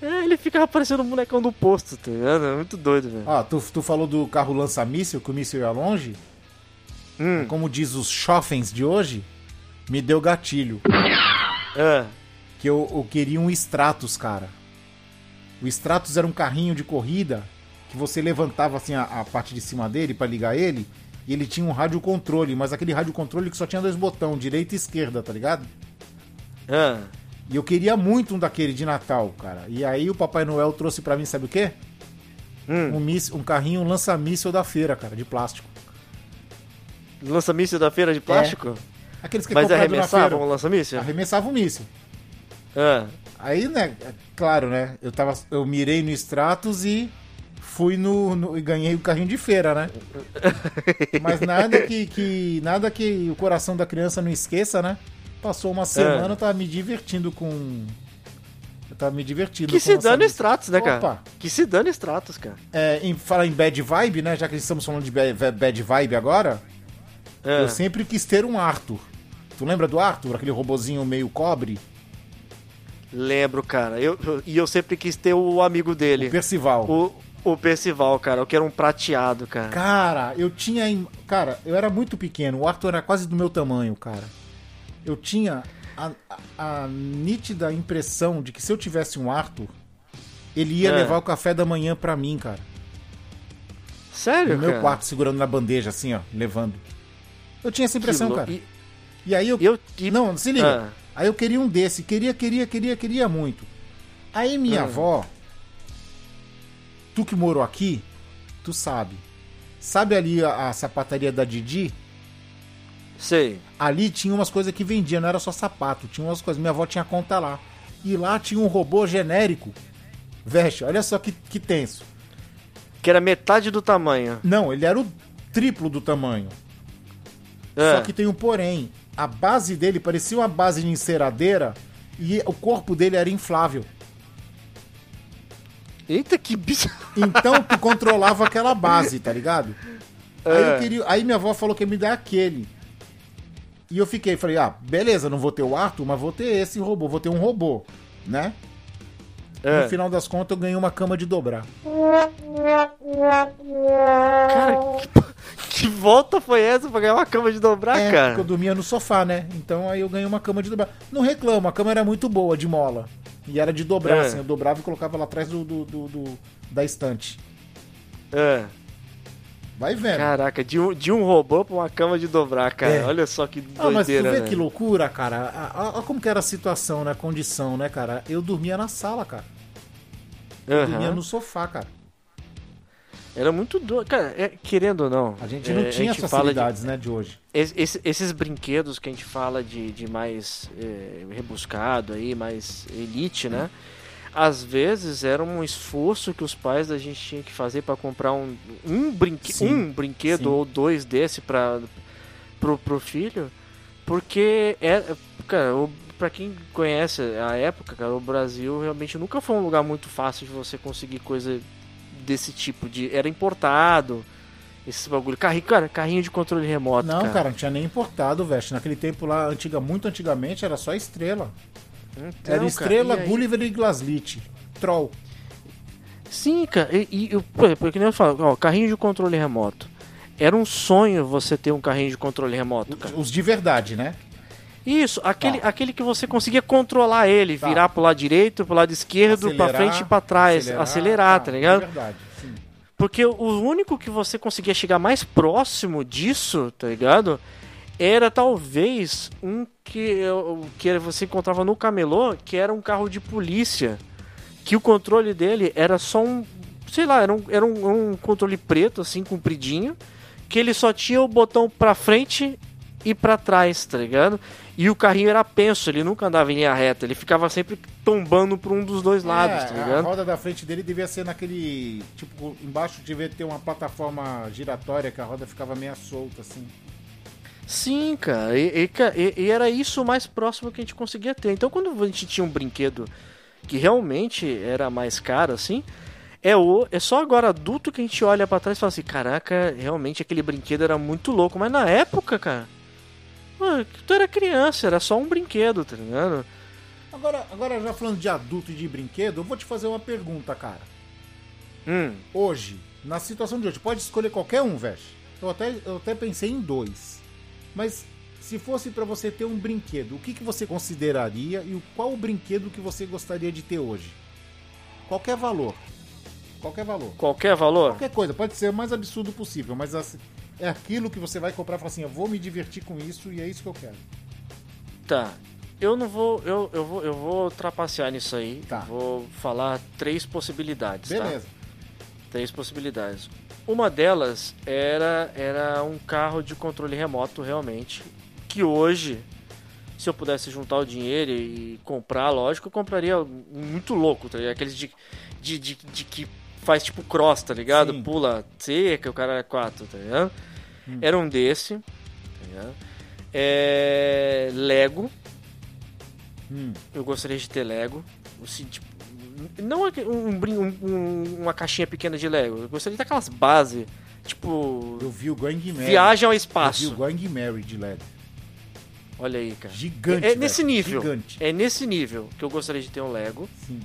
É, ele ficava parecendo um bonecão do posto, tá ligado? É muito doido, velho. Ah, tu, tu falou do carro lança-míssil, que o míssil ia longe. Hum. Como diz os chofens de hoje, me deu gatilho. Ah, Que eu, eu queria um Stratus, cara. O Stratus era um carrinho de corrida que você levantava assim a, a parte de cima dele pra ligar ele. E ele tinha um rádio controle, mas aquele rádio controle que só tinha dois botões, direita e esquerda, tá ligado? ah. E eu queria muito um daquele de Natal, cara. E aí o Papai Noel trouxe pra mim, sabe o quê? Hum. Um, míssil, um carrinho lança-míssel da feira, cara, de plástico. Lança-míssil da feira de plástico? Aqueles que é Mas arremessavam o lança-míssil? Arremessava o míssil. Ah, Aí, né, é claro, né? Eu tava. Eu mirei no Stratus e fui no, no- e ganhei o carrinho de feira, né? [LAUGHS] Mas nada que, que. Nada que o coração da criança não esqueça, né? Passou uma semana, eu tava me divertindo com. Eu tava me divertindo que com se música. Stratos, né, cara? Opa. Que se dane Stratos, cara. É, em falar em bad vibe, né? Já que estamos falando de bad, vibe agora, Ah, eu sempre quis ter um Arthur. Tu lembra do Arthur? Aquele robozinho meio cobre? Lembro, cara. Eu, eu- e eu sempre quis ter o amigo dele. O Percival. O, O Percival, cara, eu quero um prateado, cara. Cara, eu tinha. Cara, eu era muito pequeno. O Arthur era quase do meu tamanho, cara. Eu tinha a, a- a nítida impressão de que se eu tivesse um Arthur, ele ia É. levar o café da manhã pra mim, cara. Sério, No meu cara? quarto, segurando na bandeja, assim, ó, levando. Eu tinha essa impressão, cara. E, E aí eu. eu e- Não, se liga. Ah. Aí eu queria um desse. Queria, queria, queria, queria muito. Aí minha Ah. avó. Tu que morou aqui, tu sabe. Sabe ali a, a sapataria da Didi? Sei. Ali tinha umas coisas que vendia, não era só sapato, tinha umas coisas. Minha avó tinha conta lá. E lá tinha um robô genérico. Veste, olha só que, que tenso. Que era metade do tamanho. Não, ele era o triplo do tamanho. É. Só que tem um porém. A base dele parecia uma base de enceradeira e o corpo dele era inflável. Eita, que bicho. Então tu controlava aquela base, tá ligado? Aí, eu É. queria, aí minha avó falou que ia me dar aquele. E eu fiquei, falei, ah, beleza, não vou ter o Arthur, mas vou ter esse robô, vou ter um robô, né? É. No final das contas eu ganhei uma cama de dobrar. [LAUGHS] Cara, que, que volta foi essa pra ganhar uma cama de dobrar, é, cara? porque eu dormia no sofá, né? Então aí eu ganhei uma cama de dobrar. Não reclamo, a cama era muito boa, de mola. E era de dobrar, É. assim, eu dobrava e colocava lá atrás do, do- do- do- da estante. É. Vai vendo. Caraca, de um, de um robô pra uma cama de dobrar, cara. É. Olha só que Ah, mas tu doideira, vê né? que loucura, cara. Olha como que era a situação, né? A condição, né, cara? Eu dormia na sala, cara. Aham. Dormia no sofá, cara. Era muito doido. Cara, é, querendo ou não. A gente é, não tinha a gente as fala de- facilidades, né, de hoje. es- esse- esses brinquedos que a gente fala de, de mais é, rebuscado aí, mais elite, né? Às vezes era um esforço que os pais da gente tinham que fazer para comprar um, um, brinque Sim, um brinquedo sim. ou dois desse para pro, pro filho, porque é, cara, o, para quem conhece a época, cara, o Brasil realmente nunca foi um lugar muito fácil de você conseguir coisa desse tipo de era importado. Esse bagulho, carrinho, cara, carrinho de controle remoto, Não, cara. cara, não tinha nem importado, velho. Naquele tempo lá, antiga, muito antigamente, era só estrela. Então, era cara, estrela, e aí- Gulliver e Glaslit. Troll. Sim, cara, e, e eu- por exemplo, que nem eu falo, ó, carrinho de controle remoto. Era um sonho você ter um carrinho de controle remoto, cara. Os de verdade, né? Isso, aquele, Tá. aquele que você conseguia controlar ele, Tá. virar pro lado direito, pro lado esquerdo, pra Acelerar, frente e pra trás, acelerar, tá, ligado? É verdade, sim. Porque o único que você conseguia chegar mais próximo disso, tá ligado? Era talvez um que, que você encontrava no camelô, que era um carro de polícia. Que o controle dele era só um. Sei lá, era um, era um, um controle preto, assim, compridinho. Que ele só tinha o botão pra frente e pra trás, tá ligado? E o carrinho era penso, ele nunca andava em linha reta, ele ficava sempre tombando pra um dos dois lados, É, tá a ligado? roda da frente dele devia ser naquele. Tipo, embaixo devia ter uma plataforma giratória que a roda ficava meio solta, assim. Sim, cara, e, e, e- era isso o mais próximo que a gente conseguia ter. Então, quando a gente tinha um brinquedo que realmente era mais caro, assim, é, o, é só agora adulto que a gente olha pra trás e fala assim: caraca, realmente aquele brinquedo era muito louco. Mas na época, cara, mano, tu era criança, era só um brinquedo, tá ligado? Agora, agora, já falando de adulto e de brinquedo, eu vou te fazer uma pergunta, cara. Hum, Hoje, na situação de hoje, pode escolher qualquer um, Vesh. Eu até, eu até pensei em dois. Mas se fosse pra você ter um brinquedo, o que, que você consideraria e qual o brinquedo que você gostaria de ter hoje? Qualquer valor. Qualquer valor. qualquer valor? Qualquer coisa, pode ser o mais absurdo possível, mas assim, é aquilo que você vai comprar e falar assim, eu vou me divertir com isso e é isso que eu quero. Tá. Eu não vou. Eu, eu vou. Eu vou trapacear nisso aí. Tá. Vou falar três possibilidades. tá? Beleza. Três possibilidades. Uma delas era, era um carro de controle remoto, realmente. Que hoje, se eu pudesse juntar o dinheiro e comprar, lógico, eu compraria muito louco, tá? Aqueles de, de, de, de que faz tipo cross, tá ligado? Sim. Pula seca, o cara é quatro, tá ligado? Hum. Era um desse, tá? É, Lego. Hum, Eu gostaria de ter Lego. Assim, tipo, não aque- um, um- um- uma caixinha pequena de Lego. Eu gostaria de ter aquelas bases. Tipo. eu vi o Gang Mary. Viagem ao Eu vi espaço. o Gang Mary de LED. Olha aí, cara. Gigante, É, é nesse nível. Gigante. É nesse nível que eu gostaria de ter um Lego. Sim.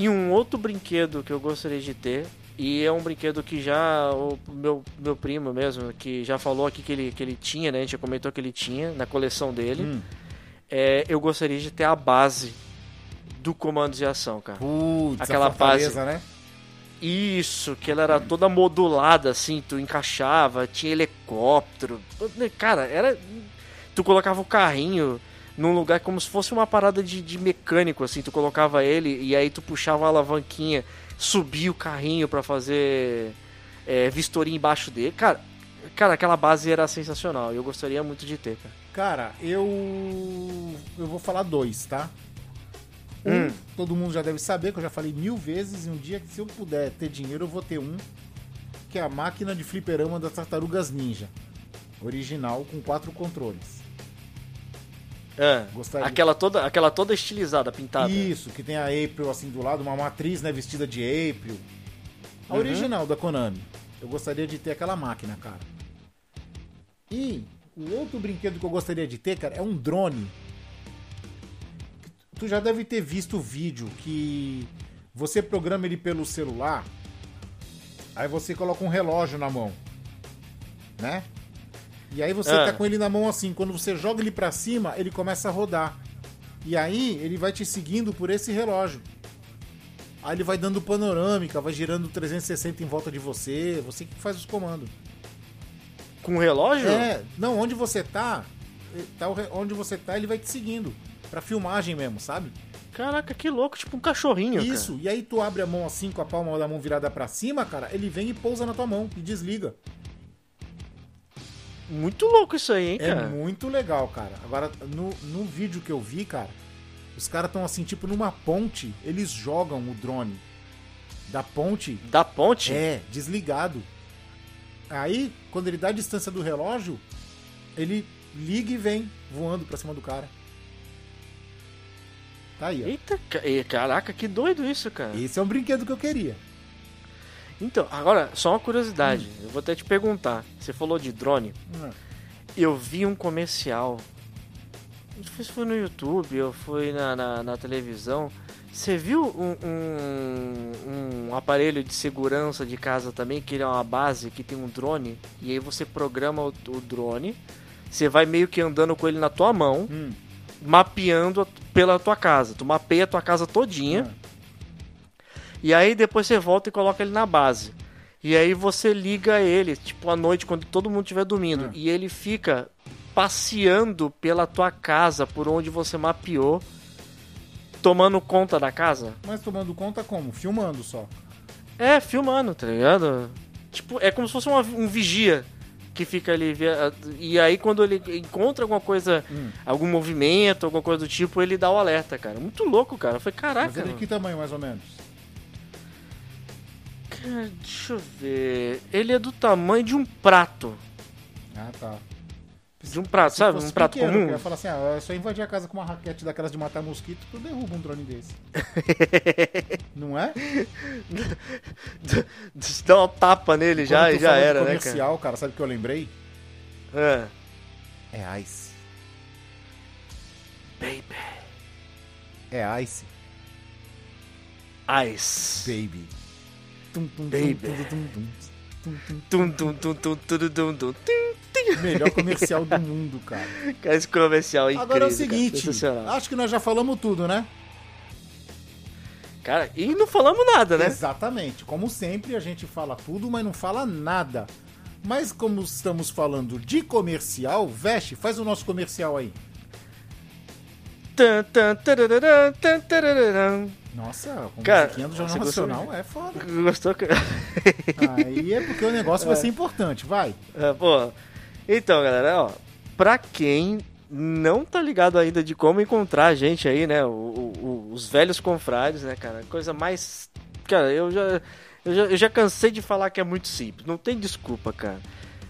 E um outro brinquedo que eu gostaria de ter. E é um brinquedo que já o meu, meu primo mesmo, que já falou aqui que ele, que ele tinha, né? A gente já comentou que ele tinha na coleção dele. Hum. É, eu gostaria de ter a base do comandos de ação, cara. Putz, Aquela fortaleza, né? Isso, que ela era toda modulada, assim, tu encaixava, tinha helicóptero. Cara, era. Tu colocava o carrinho num lugar como se fosse uma parada de, de mecânico, assim, tu colocava ele e aí tu puxava a alavanquinha, subia o carrinho para fazer é, vistoria embaixo dele. Cara, cara, aquela base era sensacional. Eu gostaria muito de ter, cara. Cara, eu. Eu vou falar dois, tá? Um, Hum. todo mundo já deve saber, que eu já falei mil vezes, e um dia que se eu puder ter dinheiro, eu vou ter um, que é a máquina de fliperama das tartarugas ninja. Original, com quatro controles. É, Gostaria. aquela toda, aquela toda estilizada, pintada. Isso, que tem a April assim do lado, uma matriz, né, vestida de April. A original da Konami. Eu gostaria de ter aquela máquina, cara. E o outro brinquedo que eu gostaria de ter, cara, é um drone. Tu já deve ter visto o vídeo que você programa ele pelo celular, aí você coloca um relógio na mão, né? E aí você Ah. tá com ele na mão assim, quando você joga ele pra cima, ele começa a rodar. E aí ele vai te seguindo por esse relógio. Aí ele vai dando panorâmica, vai girando 360 em volta de você, você que faz os comandos. Com relógio? É, não, onde você tá, eh, tá o onde você tá, ele vai te seguindo. Pra filmagem mesmo, sabe? Caraca, que louco, tipo um cachorrinho. Isso, e aí tu abre a mão assim com a palma da mão virada pra cima, cara, ele vem e pousa na tua mão e desliga. Muito louco isso aí, hein, É cara. muito legal, cara. Agora, no, no vídeo que eu vi, cara, os caras estão assim, tipo numa ponte, eles jogam o drone da ponte Da ponte? É, desligado. Aí, quando ele dá a distância do relógio, ele liga e vem voando pra cima do cara. Tá aí, ó. Eita, ca- caraca, que doido isso, cara. Esse é um brinquedo que eu queria. Então, agora, só uma curiosidade. Hum. Eu vou até te perguntar. Você falou de drone. Hum. Eu vi um comercial. Não sei se foi no YouTube ou foi na, na, na televisão. Você viu um, um, um aparelho de segurança de casa também, que ele é uma base que tem um drone, e aí você programa o, o drone, você vai meio que andando com ele na tua mão, Hum. mapeando a- pela tua casa. Tu mapeia a tua casa todinha. Ah. E aí depois você volta e coloca ele na base. E aí você liga ele, tipo, à noite, quando todo mundo estiver dormindo. Ah. E ele fica passeando pela tua casa, por onde você mapeou, tomando conta da casa. Mas tomando conta como? Filmando só. É, filmando, tá ligado? Tipo, é como se fosse uma- um vigia que fica ali. E aí quando ele encontra alguma coisa, Hum. algum movimento, alguma coisa do tipo, ele dá o alerta, cara. Muito louco, cara. Eu falei, Mas caraca. ele que tamanho, mais ou menos? Deixa eu ver. Ele é do tamanho de um prato. Ah, tá. De um prato, Se sabe? Um prato pequeno, comum. Eu ia falar assim, ah, é só invadir a casa com uma raquete daquelas de matar mosquito, tu derruba um drone desse. [LAUGHS] Não é? [LAUGHS] Dá uma tapa nele já e já era, né, cara? comercial, cara, sabe o que eu lembrei? É. É Ice. Baby. É Ice, Ice. baby. Melhor comercial do mundo, cara. Cara, esse comercial é incrível. Agora é o cara. seguinte, Sensacional. acho que nós já falamos tudo, né? Cara, e não falamos nada, né? Exatamente. Como sempre, a gente fala tudo, mas não fala nada. Mas como estamos falando de comercial, Veste, faz o nosso comercial aí. Nossa, com Cara, musiquinha do Jornal você gostou? Nacional é foda. Gostou? cara? Aí é porque o negócio vai ser importante, vai. É, pô. Então, galera, ó, pra quem não tá ligado ainda de como encontrar a gente aí, né? o- o- os velhos confrades, né, cara? Coisa mais. Cara, eu já, eu já. Eu já cansei de falar que é muito simples. Não tem desculpa, cara.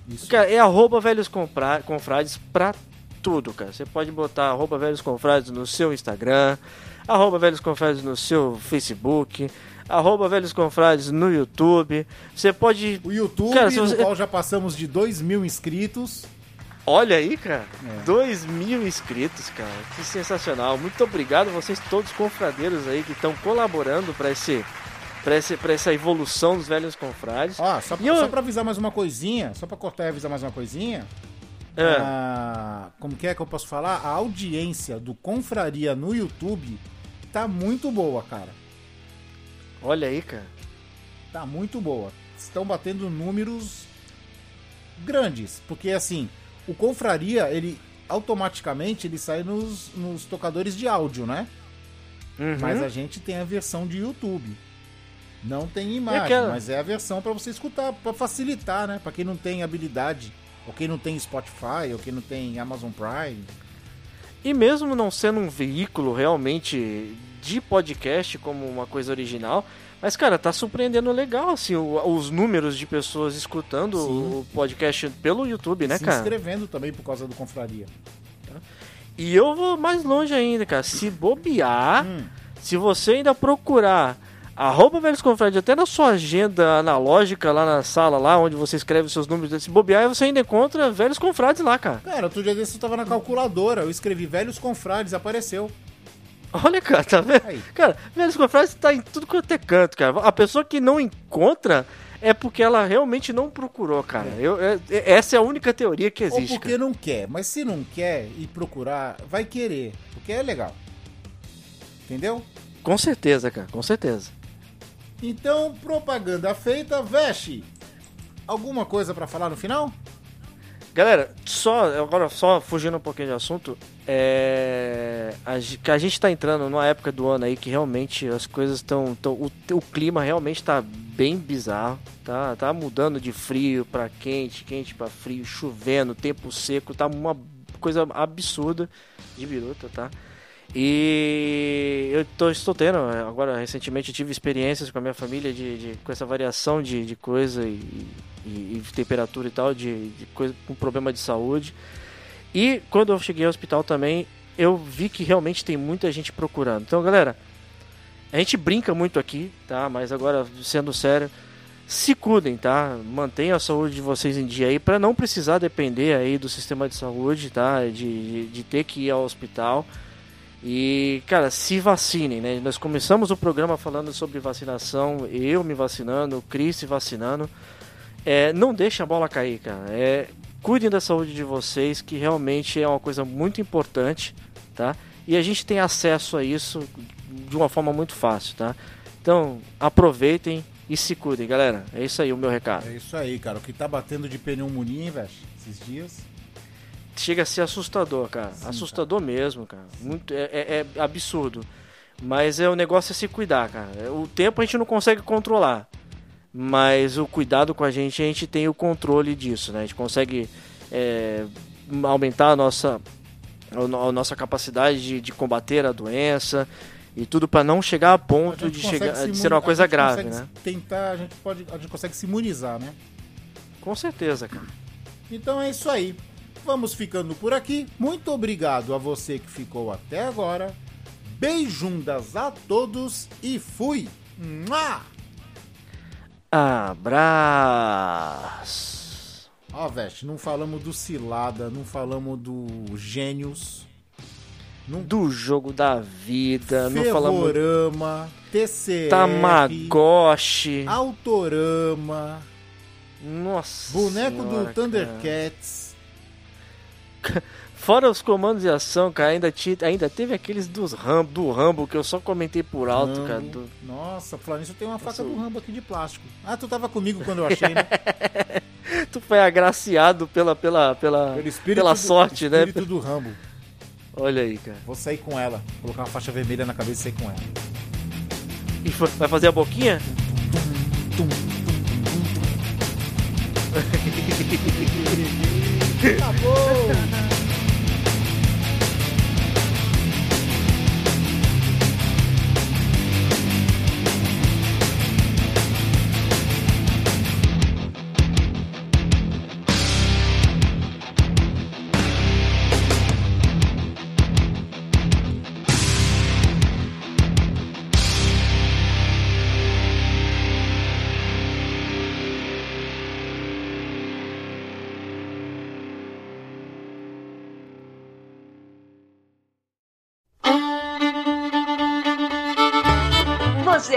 Isso. Cara, é arroba velhos confrades pra tudo, cara. Você pode botar arroba velhos confrades no seu Instagram, arroba velhos confrades no seu Facebook, arroba velhos confrades no YouTube. Você pode O YouTube, Cara, no você- qual já passamos de 2 mil inscritos. Olha aí, cara. É. 2 mil inscritos, cara. Que sensacional. Muito obrigado a vocês todos confradeiros aí que estão colaborando para esse pra, esse, pra essa evolução dos velhos confrades. Ó, só, E eu- só pra avisar mais uma coisinha, só pra cortar e avisar mais uma coisinha. É. Ah, como que é que eu posso falar? A audiência do Confraria no YouTube tá muito boa, cara. Olha aí, cara. Tá muito boa. Estão batendo números grandes, porque assim, o Confraria, ele automaticamente ele sai nos, nos tocadores de áudio, né? Uhum. Mas a gente tem a versão de YouTube. Não tem imagem, aquela- mas é a versão pra você escutar, pra facilitar, né? Pra quem não tem habilidade, ou quem não tem Spotify, ou quem não tem Amazon Prime. E mesmo não sendo um veículo realmente de podcast como uma coisa original, mas cara, tá surpreendendo legal assim os números de pessoas escutando Sim. o podcast pelo YouTube, né, se cara? inscrevendo também por causa do Confraria. E eu vou mais longe ainda, cara. Se bobear, Hum. se você ainda procurar arroba Velhos Confrades até na sua agenda analógica lá na sala, lá onde você escreve os seus números, se bobear, você ainda encontra Velhos Confrades lá, cara. Cara, outro dia desse eu tava na calculadora, eu escrevi Velhos Confrades, apareceu. Olha, cara, tá vendo? Aí. Cara, Velhos Confrades tá em tudo quanto é canto, cara. A pessoa que não encontra é porque ela realmente não procurou, cara. Eu, é- é- essa é a única teoria que Ou existe. porque não quer, mas se não quer e procurar, vai querer, porque é legal. Entendeu? cara. Com certeza, cara, com certeza. Então, propaganda feita, veste. Alguma coisa pra falar no final? Galera, só agora só fugindo um pouquinho de assunto, é a, a gente tá entrando numa época do ano aí que realmente as coisas estão o, o clima realmente tá bem bizarro, tá? Tá mudando de frio pra quente, quente pra frio, chovendo, tempo seco, tá uma coisa absurda de biruta, tá? E eu tô, estou tendo, agora recentemente tive experiências com a minha família de, de- com essa variação de, de coisa e, e- e temperatura e tal, de, de coisa com problema de saúde. E quando eu cheguei ao hospital também, eu vi que realmente tem muita gente procurando. Então, galera, a gente brinca muito aqui, tá? Mas agora, sendo sério, se cuidem, tá? Mantenham a saúde de vocês em dia aí para não precisar depender aí do sistema de saúde, tá? De, de, de ter que ir ao hospital. E, cara, se vacinem, né? Nós começamos o programa falando sobre vacinação, eu me vacinando, o Cris se vacinando. É, não deixem a bola cair, cara. É, cuidem da saúde de vocês, que realmente é uma coisa muito importante, tá? E a gente tem acesso a isso de uma forma muito fácil, tá? Então, aproveitem e se cuidem, galera. É isso aí o meu recado. É isso aí, cara. O que tá batendo de pneumonia, Veste? Esses dias. Chega a ser assustador, cara. assustador mesmo, cara. Muito, é, é- é absurdo. Mas é o negócio é se cuidar, cara. O tempo a gente não consegue controlar. Mas o cuidado com a gente, a gente tem o controle disso, né? A gente consegue é, aumentar a nossa, a no- a nossa capacidade de, de combater a doença e tudo para não chegar a A ponto gente de, chegar, se de ser uma a coisa grave, né? Tentar, a gente pode, a gente consegue se imunizar, né? Com certeza, cara. Então é isso aí. Vamos ficando por aqui. Muito obrigado a você que ficou até agora. Beijundas a todos e fui! Mua! Abraço. Ó, Veste, não falamos do Cilada, não falamos do Gênios, não Do jogo da vida, não falamos Fervorama, TCR, Tamagotchi. Autorama, Nossa. boneco senhora, do Thundercats. cara. [LAUGHS] Fora os comandos de ação, cara, ainda, ti- ainda teve aqueles dos Rambo, do Rambo que eu só comentei por alto, Rambo. cara. do- Nossa, eu tenho uma faca Nossa, do Rambo aqui de plástico. Ah, tu tava comigo quando eu achei, né? [LAUGHS] Tu foi agraciado pela, pela, pela, pela do- sorte, né? espírito do Rambo. Olha aí, cara. Vou sair com ela. Colocar uma faixa vermelha na cabeça e sair com ela. E vai fazer a boquinha? [LAUGHS] Acabou!